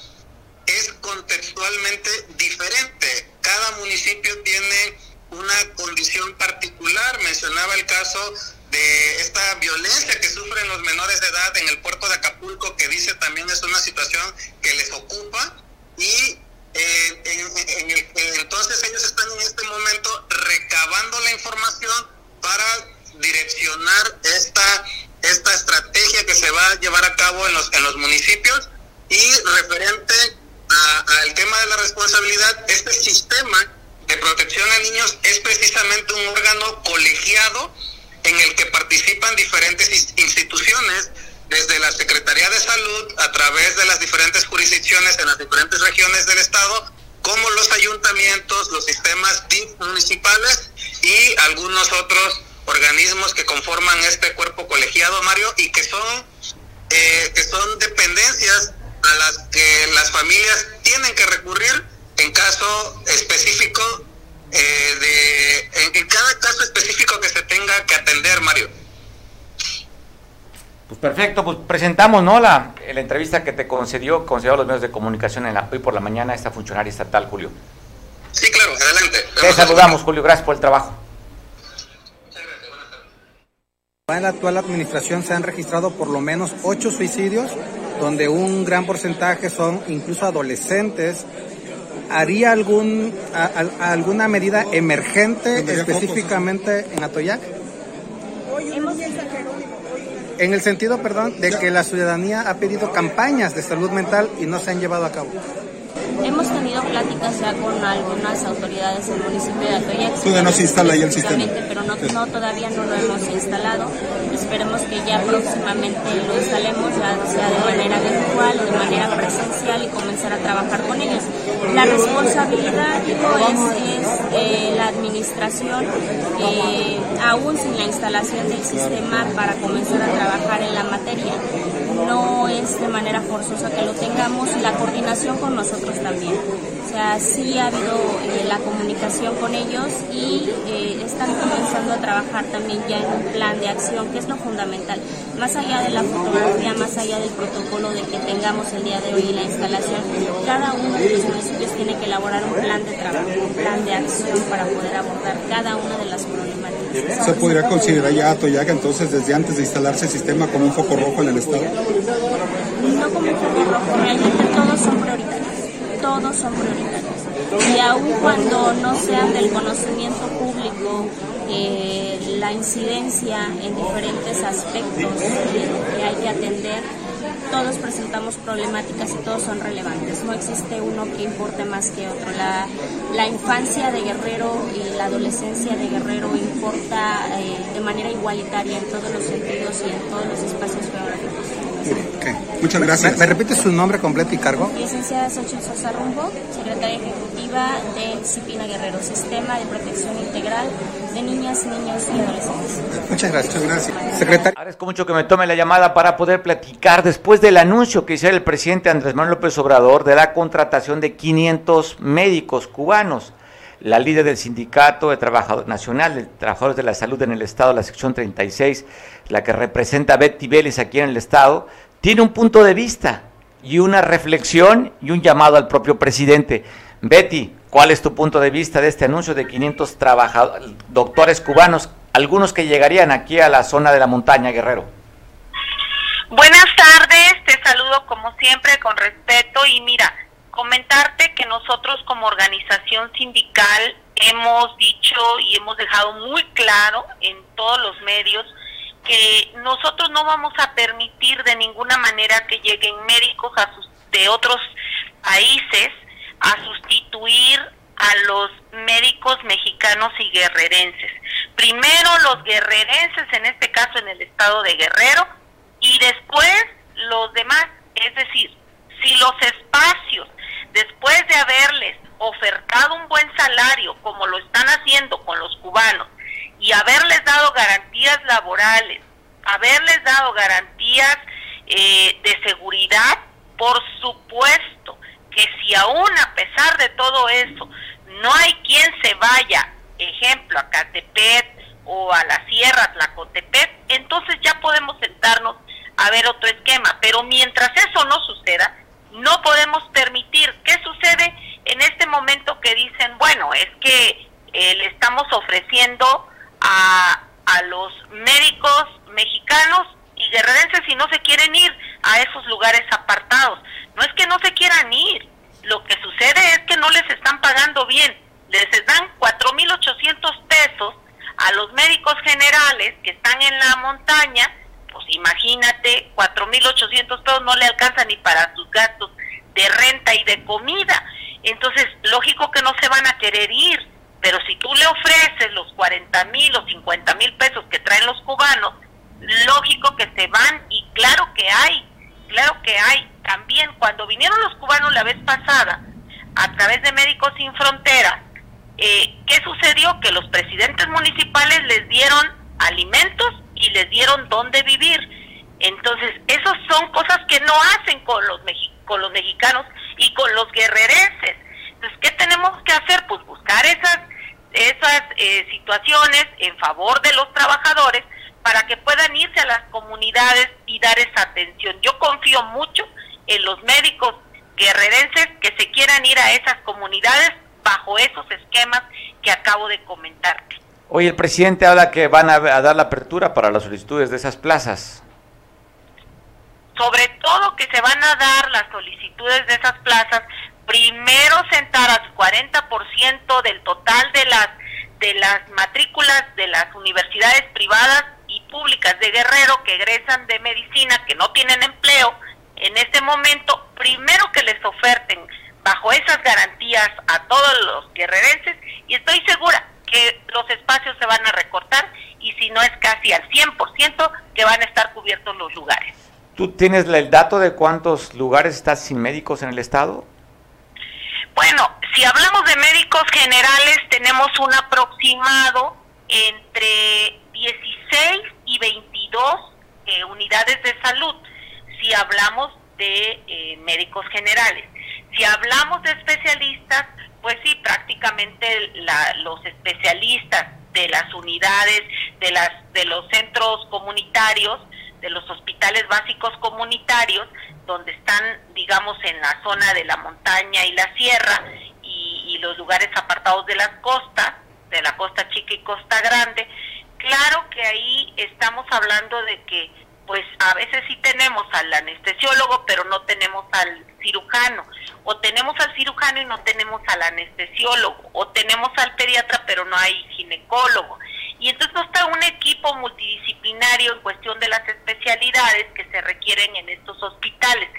H: es contextualmente diferente. Cada municipio tiene una condición particular. Mencionaba el caso de esta violencia que sufren los menores de edad en el puerto de Acapulco, que dice también es una situación que les ocupa y eh, entonces ellos están en este momento recabando la información para direccionar esta, esta estrategia que se va a llevar a cabo en los, en los municipios. Y referente al tema de la responsabilidad, este sistema de protección a niños es precisamente un órgano colegiado en el que participan diferentes instituciones, desde la Secretaría de Salud, a través de las diferentes jurisdicciones en las diferentes regiones del Estado, como los ayuntamientos, los sistemas municipales y algunos otros organismos que conforman este cuerpo colegiado, Mario, y que son, eh, que son dependencias a las que las familias tienen que recurrir en caso específico eh, de en, cada caso específico que se tenga que atender, Mario.
A: Pues perfecto, pues presentamos ¿no? la, la entrevista que te concedió, concedió a los medios de comunicación en la, hoy por la mañana esta funcionaria estatal, Julio.
H: Sí, claro, adelante.
A: Te saludamos, Julio, gracias por el trabajo.
I: En la actual administración se han registrado por lo menos ocho suicidios, donde un gran porcentaje son incluso adolescentes ¿Haría algún, alguna medida emergente específicamente en Atoyac? en el sentido, perdón, de que la ciudadanía ha pedido campañas de salud mental y no se han llevado a cabo.
J: Hemos tenido pláticas ya con algunas autoridades del municipio de Atoyac.
K: ¿Todavía no se instala ahí el sistema?
J: Pero no, no, todavía no lo hemos instalado. Esperemos que ya próximamente lo instalemos, ya sea de manera virtual o de manera presencial y comenzar a trabajar con ellos. La responsabilidad es, eh, la administración, eh, aún sin la instalación del sistema, para comenzar a trabajar en la materia no es de manera forzosa que lo tengamos y la coordinación con nosotros también. O sea, sí ha habido eh, la comunicación con ellos y eh, están comenzando a trabajar también ya en un plan de acción, que es lo fundamental. Más allá de la fotografía, más allá del protocolo de que tengamos el día de hoy la instalación, cada uno de los municipios tiene que elaborar un plan de trabajo, un plan de acción para poder abordar cada una de las problemáticas.
K: ¿Se podría considerar ya Atoyac entonces desde antes de instalarse el sistema como un foco rojo en el Estado?
J: No como un foco rojo, realmente todos son prioritarios, todos son prioritarios. Y aun cuando no sean del conocimiento público, eh, la incidencia en diferentes aspectos que hay que atender, todos presentamos problemáticas y todos son relevantes. No existe uno que importe más que otro. La, infancia de Guerrero y la adolescencia de Guerrero importa eh, de manera igualitaria en todos los sentidos y en todos los espacios geográficos.
I: Okay. Muchas gracias. ¿Me, repite su nombre completo y cargo?
J: Licenciada Xochitl Sosa Rumbo, secretaria ejecutiva de Cipina Guerrero, Sistema de Protección Integral de Niñas, Niños y Adolescentes.
I: Muchas gracias. Muchas gracias. Secretaria.
A: Agradezco mucho que me tome la llamada para poder platicar después del anuncio que hizo el presidente Andrés Manuel López Obrador de la contratación de 500 médicos cubanos la líder del Sindicato de Trabajadores Nacional de Trabajadores de la Salud en el Estado, la sección 36, la que representa a Betty Vélez aquí en el Estado, tiene un punto de vista y una reflexión y un llamado al propio presidente. Betty, ¿cuál es tu punto de vista de este anuncio de 500 trabajadores, doctores cubanos, algunos que llegarían aquí a la zona de la montaña, Guerrero?
L: Buenas tardes, te saludo como siempre con respeto y mira, comentarte que nosotros como organización sindical hemos dicho y hemos dejado muy claro en todos los medios que nosotros no vamos a permitir de ninguna manera que lleguen médicos a sus, de otros países a sustituir a los médicos mexicanos y guerrerenses. Primero los guerrerenses, en este caso en el estado de Guerrero, y después los demás. Es decir, si los espacios después de haberles ofertado un buen salario, como lo están haciendo con los cubanos, y haberles dado garantías laborales, haberles dado garantías eh, de seguridad, por supuesto que si aún a pesar de todo eso no hay quien se vaya, ejemplo, a Catepet o a la Sierra Tlacotepet, entonces ya podemos sentarnos a ver otro esquema. Pero mientras eso no suceda, no podemos permitir. ¿Qué sucede en este momento que dicen, bueno, es que eh, le estamos ofreciendo a, a los médicos mexicanos y guerrerenses si no se quieren ir a esos lugares apartados? No es que no se quieran ir, lo que sucede es que no les están pagando bien. Les dan 4.800 pesos a los médicos generales que están en la montaña pues imagínate, 4.800 pesos no le alcanza ni para sus gastos de renta y de comida. Entonces, lógico que no se van a querer ir, pero si tú le ofreces los 40 mil o 50 mil pesos que traen los cubanos, lógico que se van y claro que hay, claro que hay. También cuando vinieron los cubanos la vez pasada, a través de Médicos Sin Fronteras, eh, ¿qué sucedió? Que los presidentes municipales les dieron alimentos y les dieron dónde vivir. Entonces, esas son cosas que no hacen con los, con los mexicanos y con los guerrerenses. Entonces, ¿qué tenemos que hacer? Pues buscar esas, esas eh, situaciones en favor de los trabajadores para que puedan irse a las comunidades y dar esa atención. Yo confío mucho en los médicos guerrerenses que se quieran ir a esas comunidades bajo esos esquemas que acabo de comentarte.
A: Hoy el presidente habla que van a, dar la apertura para las solicitudes de esas plazas.
L: Sobre todo que se van a dar las solicitudes de esas plazas, primero sentar al 40% del total de las de las matrículas de las universidades privadas y públicas de Guerrero que egresan de medicina, que no tienen empleo, en este momento, primero que les oferten bajo esas garantías a todos los guerrerenses y estoy segura que los espacios se van a recortar y si no es casi al 100% que van a estar cubiertos los lugares.
A: ¿Tú tienes el dato de cuántos lugares están sin médicos en el estado?
L: Bueno, si hablamos de médicos generales, tenemos un aproximado entre 16 y 22 eh, unidades de salud, si hablamos de eh, médicos generales. Si hablamos de especialistas, pues sí, prácticamente los especialistas de las unidades, de, las, de los centros comunitarios, de los hospitales básicos comunitarios, donde están, digamos, en la zona de la montaña y la sierra y, y los lugares apartados de las costas, de la costa chica y costa grande, claro que ahí estamos hablando de que pues a veces sí tenemos al anestesiólogo, pero no tenemos al cirujano, o tenemos al cirujano y no tenemos al anestesiólogo, o tenemos al pediatra, pero no hay ginecólogo. Y entonces no está un equipo multidisciplinario en cuestión de las especialidades que se requieren en estos hospitales.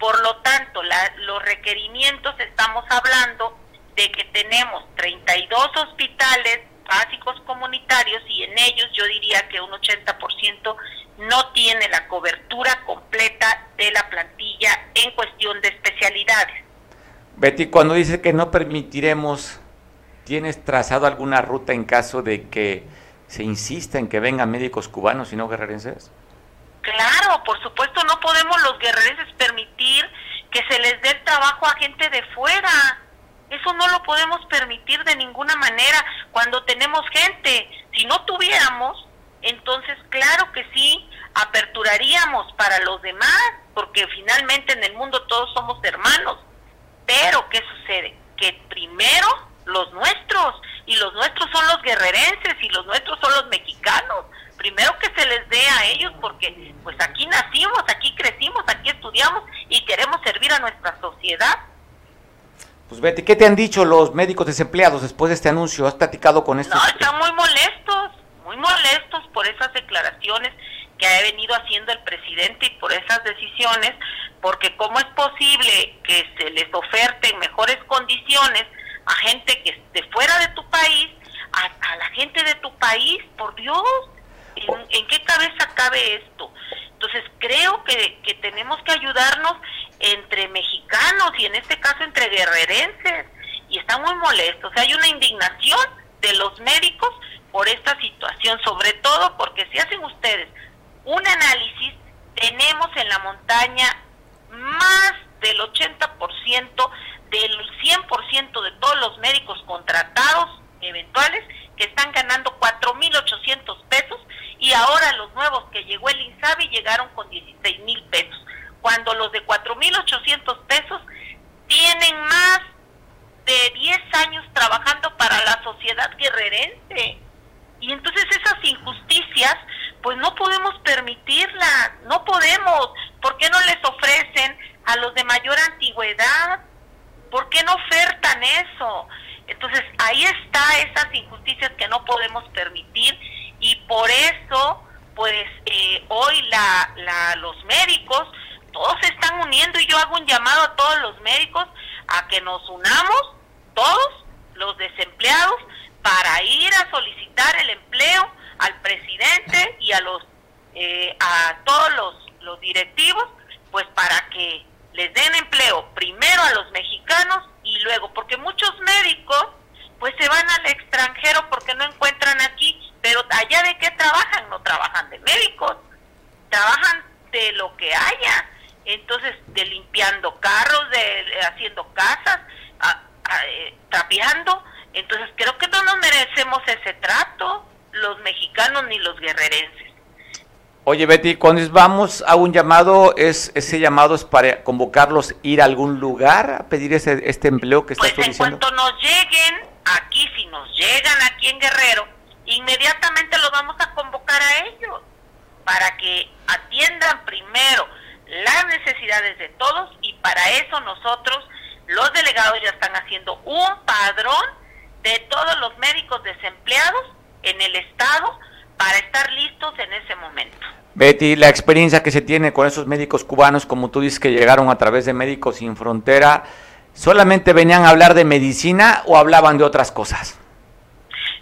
L: Por lo tanto, los requerimientos estamos hablando de que tenemos 32 hospitales básicos comunitarios y en ellos yo diría que un 80% no tiene la cobertura completa de la plantilla en cuestión de especialidades.
A: Betty, cuando dice que no permitiremos, ¿tienes trazado alguna ruta en caso de que se insista en que vengan médicos cubanos y no guerrerenses?
L: Claro, por supuesto no podemos los guerrerenses permitir que se les dé trabajo a gente de fuera. Eso no lo podemos permitir de ninguna manera cuando tenemos gente. Si no tuviéramos, entonces claro que sí, aperturaríamos para los demás, porque finalmente en el mundo todos somos hermanos. Pero, ¿qué sucede? Que primero los nuestros, y los nuestros son los guerrerenses, y los nuestros son los mexicanos. Primero que se les dé a ellos, porque pues aquí nacimos, aquí crecimos, aquí estudiamos y queremos servir a nuestra sociedad.
A: Pues Betty, ¿qué te han dicho los médicos desempleados después de este anuncio? ¿Has platicado con estos?
L: No, están muy molestos, muy molestos por esas declaraciones que ha venido haciendo el presidente y por esas decisiones, porque cómo es posible que se les oferten mejores condiciones a gente que esté fuera de tu país, a, la gente de tu país, por Dios, ¿en, qué cabeza cabe esto? Entonces creo que, que tenemos que ayudarnos entre mexicanos y en este caso entre guerrerenses y están muy molestos. hay una indignación de los médicos por esta situación, sobre todo porque si hacen ustedes un análisis, tenemos en la montaña más del 80% del 100% de todos los médicos contratados eventuales que están ganando 4.800 pesos y ahora los nuevos que llegó el INSABI llegaron con 16.000 pesos, cuando los de 4.800 pesos tienen más de 10 años trabajando para la sociedad guerrerense. Y entonces esas injusticias pues no podemos permitirla, no podemos. ¿Por qué no les ofrecen a los de mayor antigüedad? ¿Por qué no ofertan eso? Entonces ahí está esas injusticias que no podemos permitir y por eso pues eh, hoy la, los médicos todos se están uniendo y yo hago un llamado a todos los médicos a que nos unamos todos los desempleados para ir a solicitar el empleo al presidente y a los eh, a todos los directivos, pues para que les den empleo primero a los mexicanos y luego, porque muchos médicos pues se van al extranjero porque no encuentran aquí, pero allá de qué trabajan, no trabajan de médicos, trabajan de lo que haya, entonces de limpiando carros, de, haciendo casas, eh, trapeando, entonces creo que no nos merecemos ese trato los mexicanos ni los guerrerenses.
A: Oye Betty, cuando vamos a un llamado, es ese llamado es para convocarlos ir a algún lugar a pedir ese, este empleo que estás
L: pues en cuanto nos lleguen aquí, si nos llegan aquí en Guerrero, inmediatamente los vamos a convocar a ellos para que atiendan primero las necesidades de todos y para eso nosotros, los delegados ya están haciendo un padrón de todos los médicos desempleados en el Estado para estar listos en ese momento.
A: Betty, la experiencia que se tiene con esos médicos cubanos, como tú dices que llegaron a través de Médicos Sin Frontera, ¿solamente venían a hablar de medicina o hablaban de otras cosas?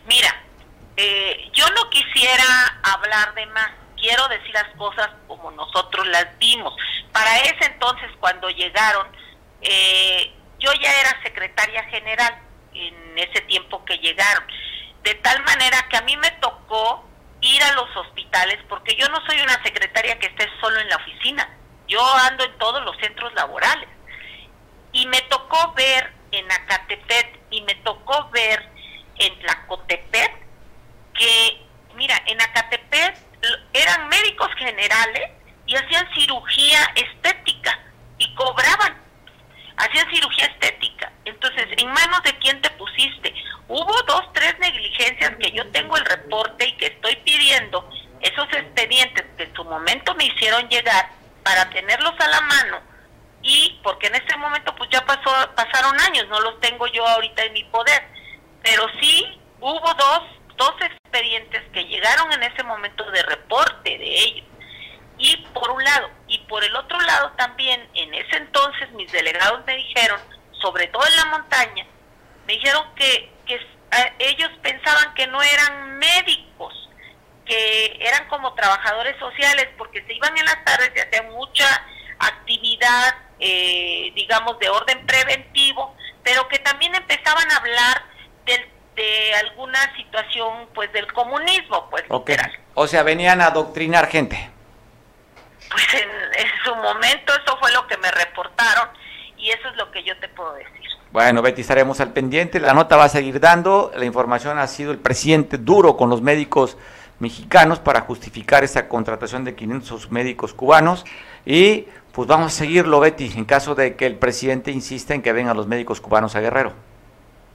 L: Mira, eh, yo no quisiera hablar de más, quiero decir las cosas como nosotros las vimos. Para ese entonces, cuando llegaron, eh, yo ya era secretaria general en ese tiempo que llegaron, de tal manera que a mí me tocó ir a los hospitales, porque yo no soy una secretaria que esté solo en la oficina, yo ando en todos los centros laborales. Y me tocó ver en Acatepet y me tocó ver en Tlacotepet que, mira, en Acatepet eran médicos generales y hacían cirugía estética y cobraban. Hacían cirugía estética. Entonces, ¿en manos de quién te pusiste? Hubo dos, tres negligencias que yo tengo el reporte y que estoy pidiendo esos expedientes que en su momento me hicieron llegar para tenerlos a la mano y porque en ese momento pues ya pasó pasaron años, no los tengo yo ahorita en mi poder, pero sí hubo dos dos expedientes que llegaron en ese momento de reporte de ellos. Y por un lado, y por el otro lado también, en ese entonces mis delegados me dijeron, sobre todo en la montaña, me dijeron que, que ellos pensaban que no eran médicos, que eran como trabajadores sociales, porque se iban en las tardes y hacían mucha actividad, eh, digamos, de orden preventivo, pero que también empezaban a hablar del de alguna situación pues del comunismo, pues literal.
A: O sea, venían a adoctrinar gente.
L: Pues en, su momento eso fue lo que me reportaron y eso es lo que yo te puedo decir.
A: Bueno, Betty, estaremos al pendiente, la nota va a seguir dando, la información ha sido el presidente duro con los médicos mexicanos para justificar esa contratación de 500 médicos cubanos y pues vamos a seguirlo, Betty, en caso de que el presidente insista en que vengan los médicos cubanos a Guerrero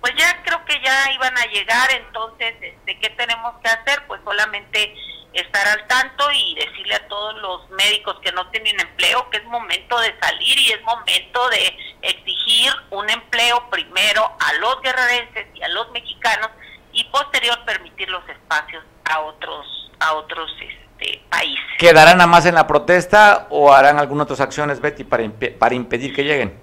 L: pues ya creo que ya iban a llegar, entonces, este, ¿qué tenemos que hacer? Pues solamente estar al tanto y decirle a todos los médicos que no tienen empleo que es momento de salir y es momento de exigir un empleo primero a los guerrerenses y a los mexicanos y posterior permitir los espacios a otros a otros este, países.
A: ¿Quedarán a más en la protesta o harán algunas otras acciones, Betty, para, para impedir que lleguen?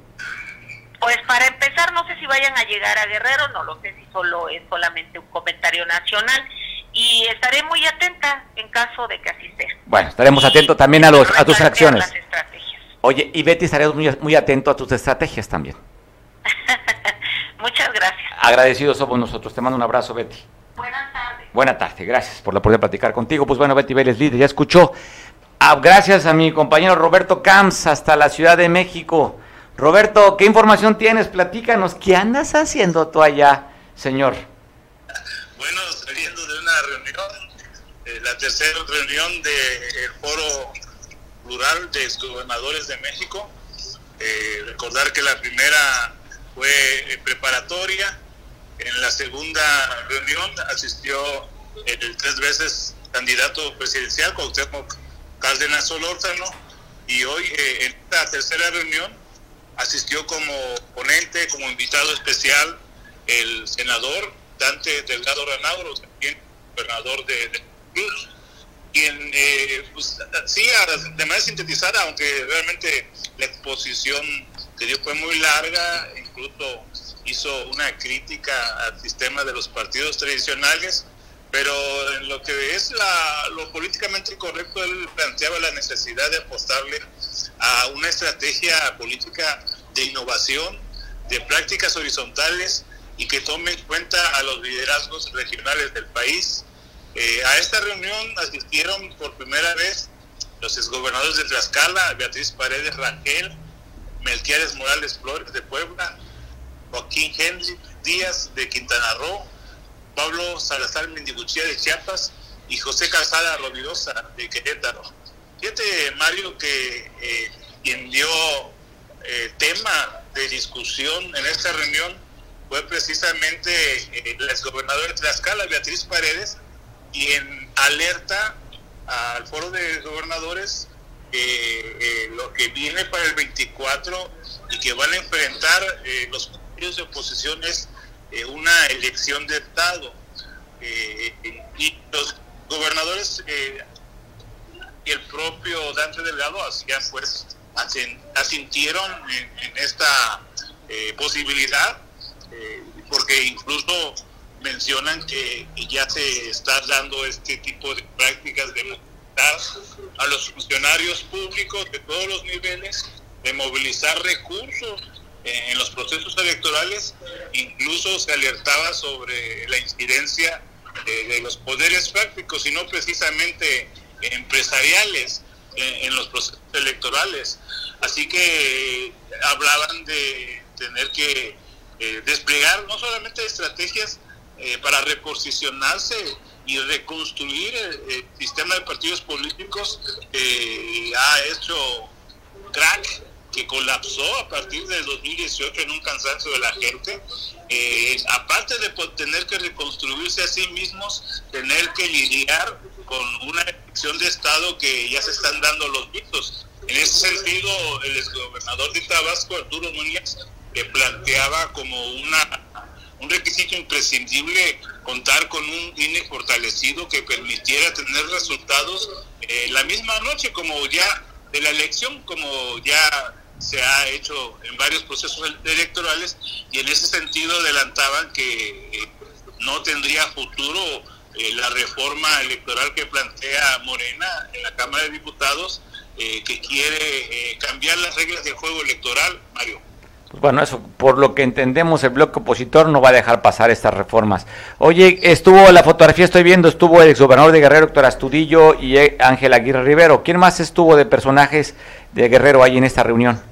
L: Pues para empezar, no sé si vayan a llegar a Guerrero, no lo sé si solo es solamente un comentario nacional y estaré muy atenta en caso de que así sea.
A: Bueno, estaremos atentos también a, los, a tus acciones. Oye, y Betty, estaremos muy, muy atento a tus estrategias también.
L: Muchas gracias.
A: Agradecidos somos nosotros. Te mando un abrazo, Betty.
L: Buenas tardes.
A: Buenas tardes, gracias por la poder platicar contigo. Pues bueno, Betty Vélez Líder ya escuchó. Ah, gracias a mi compañero Roberto Camps hasta la Ciudad de México. Roberto, ¿qué información tienes? Platícanos, ¿qué andas haciendo tú allá, señor?
M: Bueno, saliendo de una reunión, eh, la tercera reunión del Foro Plural de Gobernadores de México. Eh, recordar que la primera fue eh, preparatoria, en la segunda reunión asistió el tres veces candidato presidencial, Cuauhtémoc Cárdenas Solórzano, y hoy en esta tercera reunión asistió como ponente, como invitado especial, el senador Dante Delgado Ranauro, también gobernador de, de Cruz, quien eh, pues, sí, de manera sintetizada, aunque realmente la exposición que dio fue muy larga, incluso hizo una crítica al sistema de los partidos tradicionales, pero en lo que es lo políticamente correcto, él planteaba la necesidad de apostarle a una estrategia política de innovación, de prácticas horizontales y que tome en cuenta a los liderazgos regionales del país. Eh, a esta reunión asistieron por primera vez los exgobernadores de Tlaxcala, Beatriz Paredes Rangel, Melquiades Morales Flores de Puebla, Joaquín Henry Díaz de Quintana Roo, Pablo Salazar Mendiguchía de Chiapas y José Calzada Rovirosa de Querétaro. Fíjate, Mario, que eh, quien dio eh, tema de discusión en esta reunión fue precisamente eh, la exgobernadora de Tlaxcala, Beatriz Paredes, quien alerta al foro de gobernadores eh, lo que viene para el 24 y que van a enfrentar los partidos de oposición es una elección de Estado. y los gobernadores eh, y el propio Dante Delgado hacían pues asintieron en, esta eh, posibilidad eh, porque incluso mencionan que ya se está dando este tipo de prácticas de movilizar a los funcionarios públicos de todos los niveles, de movilizar recursos en los procesos electorales, incluso se alertaba sobre la incidencia de, los poderes prácticos y no precisamente empresariales en, los procesos electorales. Así que eh, hablaban de tener que eh, desplegar no solamente estrategias eh, para reposicionarse y reconstruir el, sistema de partidos políticos que ha hecho crack que colapsó a partir del 2018 en un cansancio de la gente, eh, aparte de tener que reconstruirse a sí mismos, tener que lidiar con una elección de Estado que ya se están dando los mitos. En ese sentido, el exgobernador de Tabasco, Arturo Núñez, que planteaba como una un requisito imprescindible contar con un INE fortalecido que permitiera tener resultados eh, la misma noche como ya de la elección, como ya se ha hecho en varios procesos electorales y en ese sentido adelantaban que eh, no tendría futuro eh, la reforma electoral que plantea Morena en la Cámara de Diputados, que quiere cambiar las reglas del juego electoral, Mario.
A: Pues bueno, eso, por lo que entendemos, el bloque opositor no va a dejar pasar estas reformas. Oye, estuvo la fotografía, estoy viendo, estuvo el exgobernador de Guerrero, doctor Astudillo, y Ángel Aguirre Rivero. ¿Quién más estuvo de personajes de Guerrero ahí en esta reunión?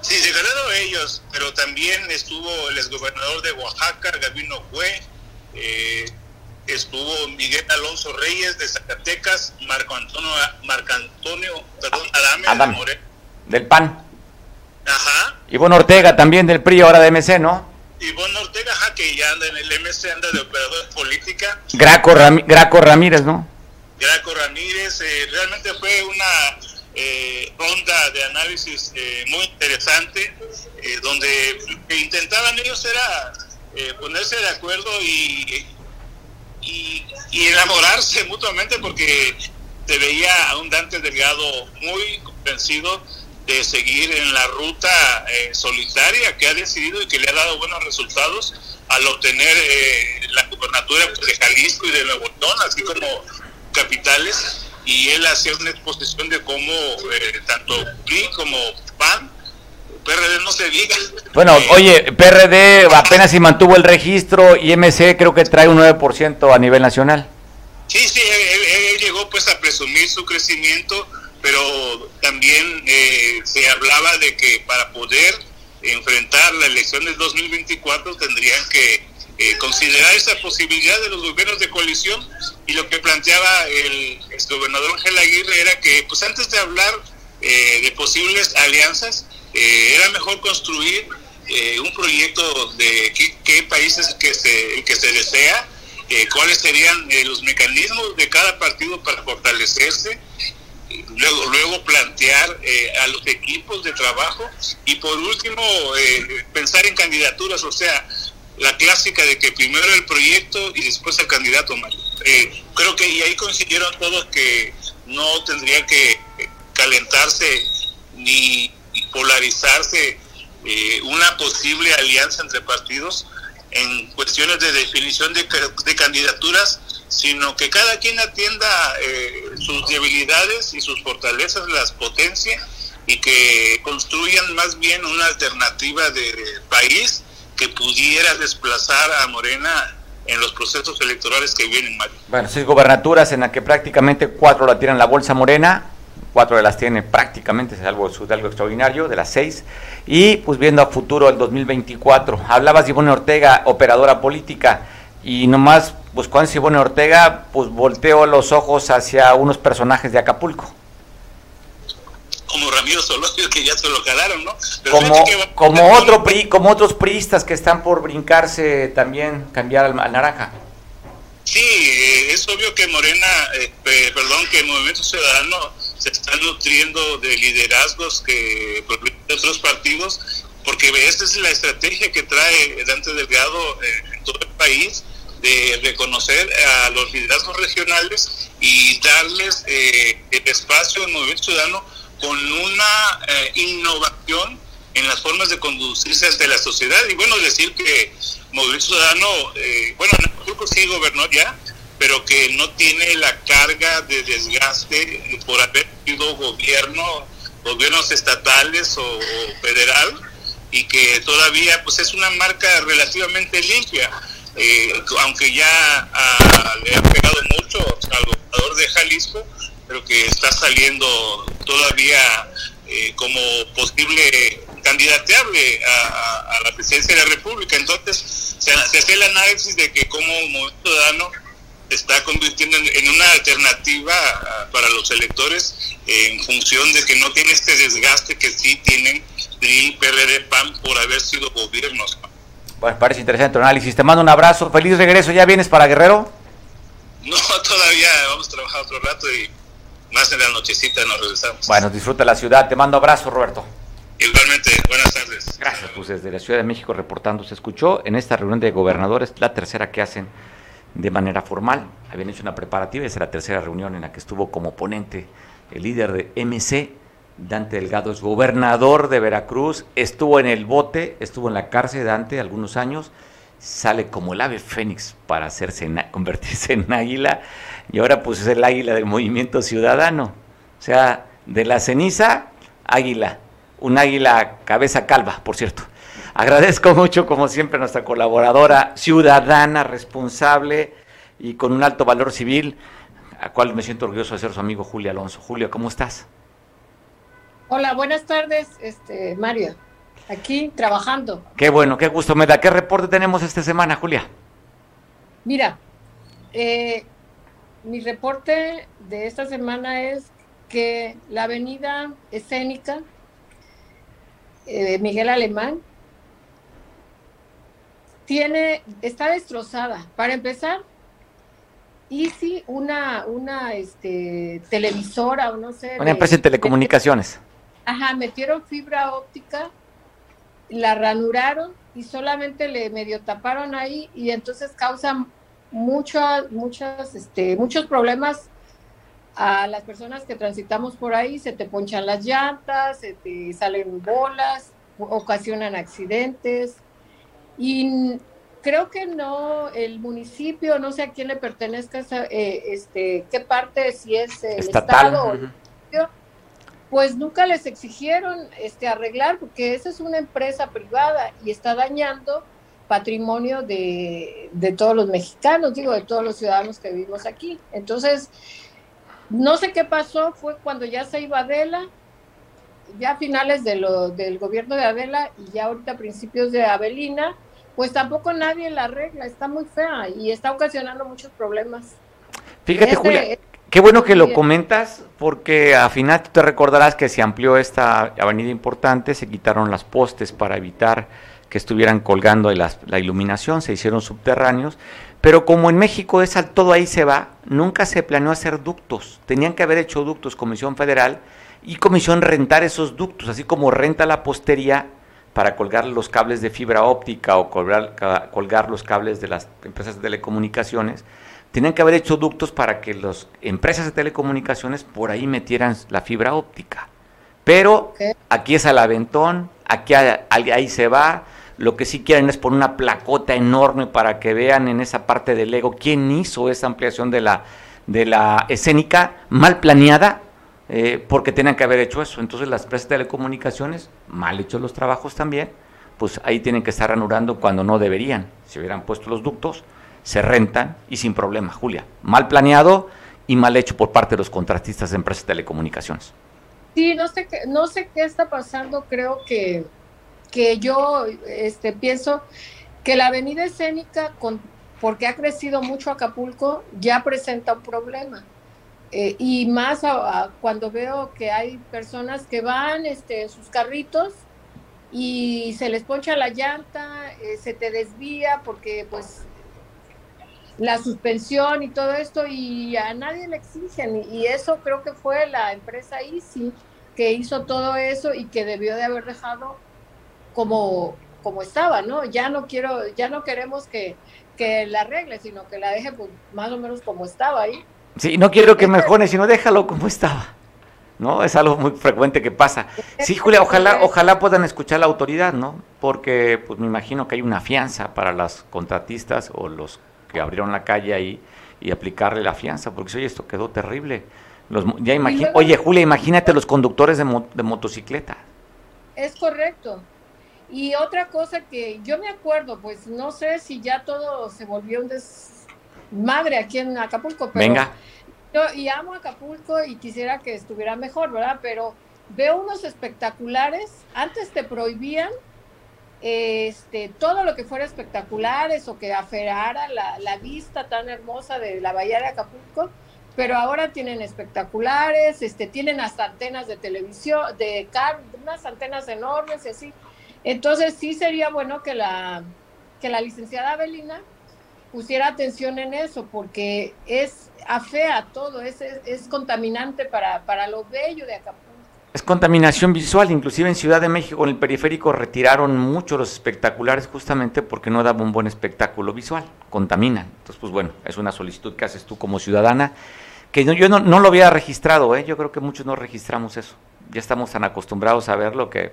M: Sí, se ganaron ellos, pero también estuvo el exgobernador de Oaxaca, Gabino Hue, eh, estuvo Miguel Alonso Reyes de Zacatecas, Marco Antonio, Marco Antonio perdón,
A: Adame, del PAN.
M: Ajá.
A: Ivonne Ortega también del PRI, ahora de MC, ¿no?
M: Ivonne Ortega, ajá, que ya anda en el MC, anda de operador política.
A: Graco, Graco Ramírez, ¿no?
M: Graco Ramírez, eh, realmente fue una eh, ronda de análisis eh, muy interesante, eh, donde lo que intentaban ellos era ponerse de acuerdo y, y, enamorarse mutuamente porque se veía a un Dante Delgado muy convencido de seguir en la ruta solitaria que ha decidido y que le ha dado buenos resultados al obtener la gubernatura de Jalisco y de Nuevo León, así como capitales y él hacía una exposición de cómo eh, tanto PRI como PAN, PRD no se diga.
A: Bueno, eh, oye, PRD apenas si mantuvo el registro y MC creo que trae un 9% a nivel nacional.
M: Sí, sí, él, llegó pues a presumir su crecimiento, pero también eh, se hablaba de que para poder enfrentar la elección del 2024 tendrían que eh, considerar esa posibilidad de los gobiernos de coalición y lo que planteaba el exgobernador Ángel Aguirre era que pues antes de hablar eh, de posibles alianzas eh, era mejor construir un proyecto de qué, países que se, que se desea, cuáles serían los mecanismos de cada partido para fortalecerse luego, luego plantear a los equipos de trabajo y por último pensar en candidaturas, o sea, la clásica de que primero el proyecto y después el candidato. Eh, creo que y ahí coincidieron todos que no tendría que calentarse ni polarizarse eh, una posible alianza entre partidos en cuestiones de definición de, de candidaturas, sino que cada quien atienda eh, sus debilidades y sus fortalezas, las potencia y que construyan más bien una alternativa de país que pudiera desplazar a Morena en los procesos electorales que vienen, Mario.
A: Bueno, seis gobernaturas en las que prácticamente cuatro la tiran la bolsa morena, cuatro de las tiene prácticamente, es algo, es algo extraordinario, de las seis, y pues viendo a futuro el 2024. Hablabas de Ortega, operadora política, y nomás, pues cuando Ivonne Ortega, pues volteó los ojos hacia unos personajes de Acapulco
M: como Ramiro Solorio que ya se lo jalaron, ¿no?
A: como como otro como otros priistas que están por brincarse también cambiar al, naranja.
M: Sí, eh, es obvio que Morena, eh, perdón, que el Movimiento Ciudadano se está nutriendo de liderazgos que de otros partidos, porque esta es la estrategia que trae Dante Delgado en todo el país de reconocer a los liderazgos regionales y darles eh, el espacio al movimiento ciudadano con una eh, innovación en las formas de conducirse ante la sociedad. Y bueno, decir que Movimiento Ciudadano, eh, bueno, en Acapulco sí gobernó ya, pero que no tiene la carga de desgaste por haber sido gobierno, gobiernos estatales o, federal, y que todavía pues es una marca relativamente limpia. Eh, aunque ya ah, le han pegado mucho al gobernador de Jalisco, pero que está saliendo todavía eh, como posible candidateable a, la presidencia de la República. Entonces, se, hace el análisis de que como Movimiento Ciudadano está convirtiendo en, una alternativa ah, para los electores en función de que no tiene este desgaste que sí tienen PRI, PRD, PAN por haber sido gobiernos.
A: Bueno, parece interesante tu análisis. Te mando un abrazo. Feliz regreso. ¿Ya vienes para Guerrero?
M: No, todavía vamos a trabajar otro rato y más en la nochecita nos regresamos.
A: Bueno, disfruta la ciudad. Te mando abrazo, Roberto.
M: Igualmente, buenas tardes.
A: Gracias, pues desde la Ciudad de México reportando. Se escuchó en esta reunión de gobernadores, la tercera que hacen de manera formal. Habían hecho una preparativa, esa es la tercera reunión en la que estuvo como ponente el líder de MC, Dante Delgado, es gobernador de Veracruz, estuvo en el bote, estuvo en la cárcel Dante algunos años, sale como el ave fénix para hacerse, convertirse en águila y ahora pues es el águila del movimiento ciudadano. O sea, de la ceniza, águila. Un águila cabeza calva, por cierto. Agradezco mucho, como siempre, a nuestra colaboradora ciudadana, responsable y con un alto valor civil, a cual me siento orgulloso de ser su amigo Julia Alonso. Julia, ¿cómo estás?
N: Hola, buenas tardes, este Mario. Aquí trabajando.
A: Qué bueno, qué gusto me da. ¿Qué reporte tenemos esta semana, Julia?
N: Mira, eh, mi reporte de esta semana es que la avenida escénica eh, Miguel Alemán tiene, está destrozada. Para empezar, Easy, una, una este, televisora o no sé.
A: Una empresa de telecomunicaciones.
N: Ajá, metieron fibra óptica, la ranuraron y solamente le medio taparon ahí y entonces causan muchas, muchas, este, muchos problemas a las personas que transitamos por ahí, se te ponchan las llantas, se te salen bolas, ocasionan accidentes. Y creo que no, el municipio, no sé a quién le pertenezca, eh, este, qué parte, si es el Estado o el municipio, pues nunca les exigieron este, arreglar, porque esa es una empresa privada y está dañando patrimonio de, de, todos los mexicanos, digo, de todos los ciudadanos que vivimos aquí. Entonces, no sé qué pasó, fue cuando ya se iba Adela, ya a finales de lo, del gobierno de Adela y ya ahorita a principios de Avelina, pues tampoco nadie la arregla, está muy fea y está ocasionando muchos problemas.
A: Fíjate, Julia, qué bueno que lo comentas, porque al final tú te recordarás que se amplió esta avenida importante, se quitaron las postes para evitar que estuvieran colgando la, la iluminación, se hicieron subterráneos, pero como en México es al todo ahí se va, nunca se planeó hacer ductos. Tenían que haber hecho ductos Comisión Federal y Comisión rentar esos ductos, así como renta la postería para colgar los cables de fibra óptica o colgar, colgar los cables de las empresas de telecomunicaciones. Tenían que haber hecho ductos para que las empresas de telecomunicaciones por ahí metieran la fibra óptica. Pero aquí es al aventón, aquí ahí se va, lo que sí quieren es poner una placota enorme para que vean en esa parte del Lego quién hizo esa ampliación de la, de la escénica mal planeada, eh, porque tenían que haber hecho eso. Entonces las empresas de telecomunicaciones, mal hechos los trabajos también, pues ahí tienen que estar ranurando cuando no deberían. Si hubieran puesto los ductos, se rentan y sin problema, Julia. Mal planeado y mal hecho por parte de los contratistas de empresas de telecomunicaciones.
N: Sí, no sé qué, no sé qué está pasando, creo que que yo este, pienso que la avenida escénica, con, porque ha crecido mucho Acapulco, ya presenta un problema. Eh, y más cuando veo que hay personas que van este, en sus carritos y se les poncha la llanta, eh, se te desvía porque pues la suspensión y todo esto y a nadie le exigen y eso creo que fue la empresa Easy que hizo todo eso y que debió de haber dejado como como estaba, ¿no? Ya no quiero, ya no queremos que, que la arregle, sino que la deje pues, más o menos como estaba ahí.
A: Sí, no quiero que mejore, sino déjalo como estaba. ¿No? Es algo muy frecuente que pasa. Sí, Julia, ojalá, ojalá puedan escuchar la autoridad, ¿no? Porque pues me imagino que hay una fianza para las contratistas o los que abrieron la calle ahí y aplicarle la fianza, porque oye, esto quedó terrible. Los, ya imagino, oye, Julia, imagínate los conductores de, de motocicleta.
N: Es correcto. Y otra cosa que yo me acuerdo, pues no sé si ya todo se volvió un desmadre aquí en Acapulco, pero
A: Venga.
N: yo y amo Acapulco y quisiera que estuviera mejor, ¿verdad? Pero veo unos espectaculares, antes te prohibían este, todo lo que fuera espectaculares o que aferrara la, la vista tan hermosa de la bahía de Acapulco, pero ahora tienen espectaculares, este, tienen hasta antenas de televisión, de car unas antenas enormes y así. Entonces sí sería bueno que la, que la licenciada Avelina pusiera atención en eso, porque es afea todo, es, es, es contaminante para, para lo bello de Acapulco.
A: Es contaminación visual, inclusive en Ciudad de México, en el periférico, retiraron mucho los espectaculares justamente porque no daba un buen espectáculo visual, contaminan. Entonces, pues bueno, es una solicitud que haces tú como ciudadana, que no, yo no, no, lo había registrado, ¿eh? yo creo que muchos no registramos eso. Ya estamos tan acostumbrados a verlo que,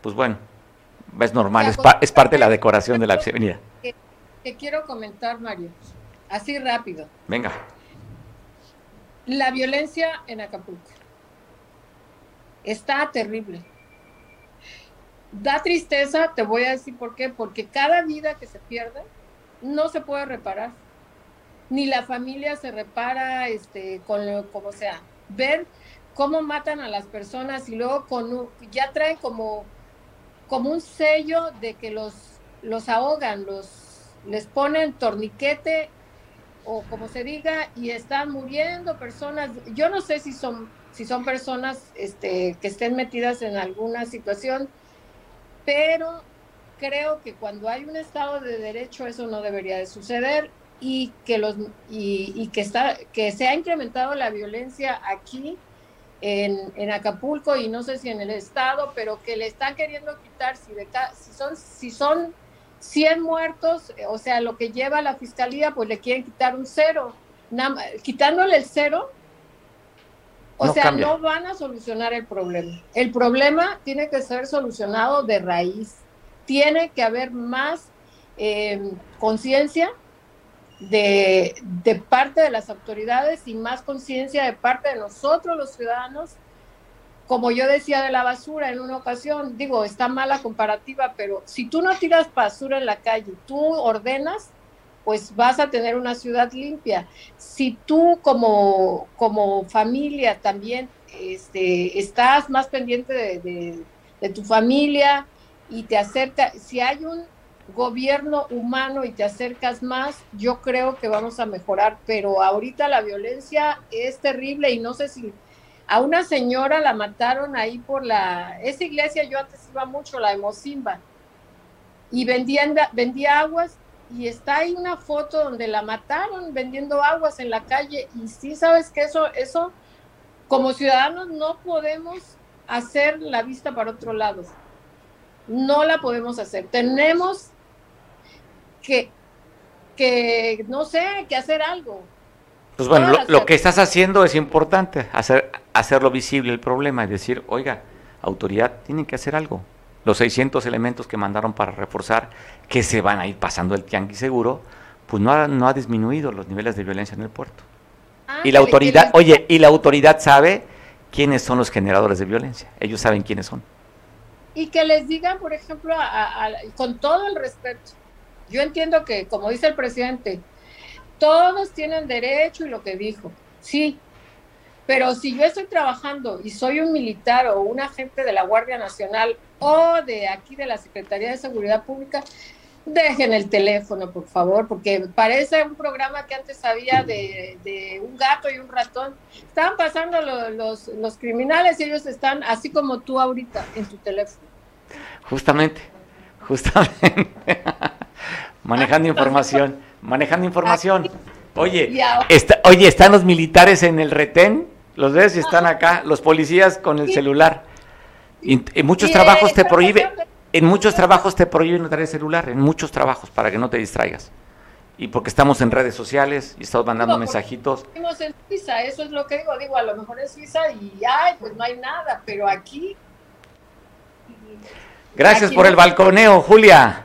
A: pues bueno, es normal, es, pa es parte de la decoración de la avenida.
N: Que, que quiero comentar, Mario, así rápido.
A: Venga.
N: La violencia en Acapulco está terrible. Da tristeza, te voy a decir por qué, porque cada vida que se pierde no se puede reparar. Ni la familia se repara este, con lo, como sea. Ver cómo matan a las personas y luego con ya traen como, como un sello de que los, los ahogan, los, les ponen torniquete o como se diga, y están muriendo personas. Yo no sé si son si son personas este, que estén metidas en alguna situación, pero creo que cuando hay un Estado de Derecho eso no debería de suceder y que, los, y, que, está, que se ha incrementado la violencia aquí en, en, Acapulco y no sé si en el Estado, pero que le están queriendo quitar, si, de, si, son, si son 100 muertos, o sea, lo que lleva la Fiscalía, pues le quieren quitar un cero. Nada, quitándole el cero, o no sea, cambia. no van a solucionar el problema. El problema tiene que ser solucionado de raíz. Tiene que haber más eh, conciencia de, de, parte de las autoridades y más conciencia de parte de nosotros los ciudadanos. Como yo decía de la basura en una ocasión, digo, está mala comparativa, pero si tú no tiras basura en la calle, tú ordenas, pues vas a tener una ciudad limpia. Si tú como, como familia también este, estás más pendiente de, tu familia y te acerca, si hay un gobierno humano y te acercas más, yo creo que vamos a mejorar, pero ahorita la violencia es terrible y no sé si a una señora la mataron ahí por la, esa iglesia yo antes iba mucho, la de Mozimba, y vendían, vendía aguas y está ahí una foto donde la mataron vendiendo aguas en la calle y sí sabes que eso eso como ciudadanos no podemos hacer la vista para otro lado. No la podemos hacer. Tenemos que que no sé, que hacer algo.
A: Pues bueno, lo, lo, que estás haciendo es importante, hacer hacerlo visible el problema y decir, "Oiga, autoridad, tienen que hacer algo." Los 600 elementos que mandaron para reforzar, que se van a ir pasando el tianguis seguro, pues no ha, no ha disminuido los niveles de violencia en el puerto. Ah, y la autoridad, oye, y la autoridad sabe quiénes son los generadores de violencia, ellos saben quiénes son.
N: Y que les digan, por ejemplo, a, a, con todo el respeto, yo entiendo que, como dice el presidente, todos tienen derecho y lo que dijo, sí, pero si yo estoy trabajando y soy un militar o un agente de la Guardia Nacional o de aquí de la Secretaría de Seguridad Pública, dejen el teléfono, por favor, porque parece un programa que antes había de, de un gato y un ratón. Estaban pasando lo, los, los criminales y ellos están así como tú ahorita en tu teléfono.
A: Justamente, justamente. manejando información, manejando información. Oye, está, oye, están los militares en el retén, los ves y están acá, los policías con el celular. Y muchos trabajos te prohíben. En muchos trabajos te prohíben traer celular, en muchos trabajos, para que no te distraigas. Y porque estamos en redes sociales y estamos mandando mensajitos.
N: Estamos en Suiza, eso es lo que digo. Digo, a lo mejor en Suiza y ay, pues no hay nada, pero aquí.
A: Gracias por el balconeo, Julia.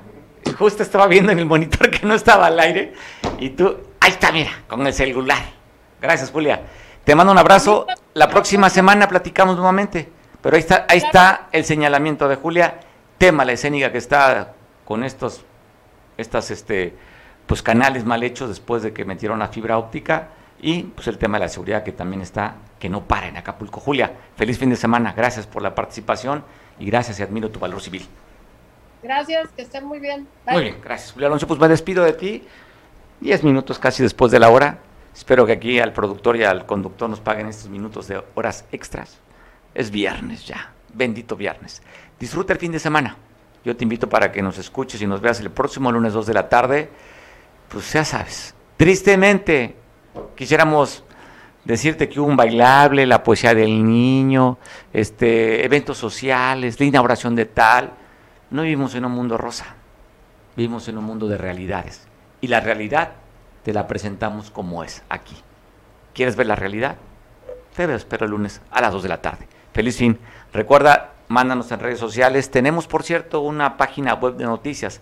A: Justo estaba viendo en el monitor que no estaba al aire y tú, ahí está, mira, con el celular. Gracias, Julia. Te mando un abrazo. La próxima semana platicamos nuevamente. Pero ahí está, ahí está el señalamiento de Julia. Tema la escénica que está con estos, estas, este, pues canales mal hechos después de que metieron la fibra óptica y pues el tema de la seguridad que también está, que no para en Acapulco. Julia, feliz fin de semana. Gracias por la participación y gracias y admiro tu valor civil.
N: Gracias, que estén muy bien.
A: Muy bien, gracias. Julia Alonso, pues me despido de ti. Diez minutos casi después de la hora. Espero que aquí al productor y al conductor nos paguen estos minutos de horas extras. Es viernes ya, bendito viernes. Disfruta el fin de semana. Yo te invito para que nos escuches y nos veas el próximo lunes 2 de la tarde. Pues ya sabes, tristemente quisiéramos decirte que hubo un bailable, la poesía del niño, este, eventos sociales, la inauguración de tal. No vivimos en un mundo rosa, vivimos en un mundo de realidades. Y la realidad te la presentamos como es aquí. ¿Quieres ver la realidad? Te veo, espero el lunes a las 2 de la tarde. Feliz fin. Recuerda, mándanos en redes sociales. Tenemos, por cierto, una página web de noticias.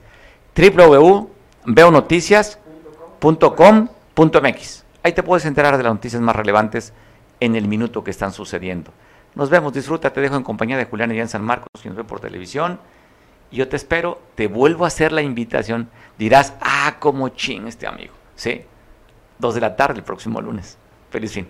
A: www.veonoticias.com.mx. Ahí te puedes enterar de las noticias más relevantes en el minuto que están sucediendo. Nos vemos, disfruta, te dejo en compañía de Julián y en San Marcos, quien nos ve por televisión. Y yo te espero, te vuelvo a hacer la invitación. Dirás, ah, como ching este amigo. ¿Sí? Dos de la tarde el próximo lunes. Feliz fin.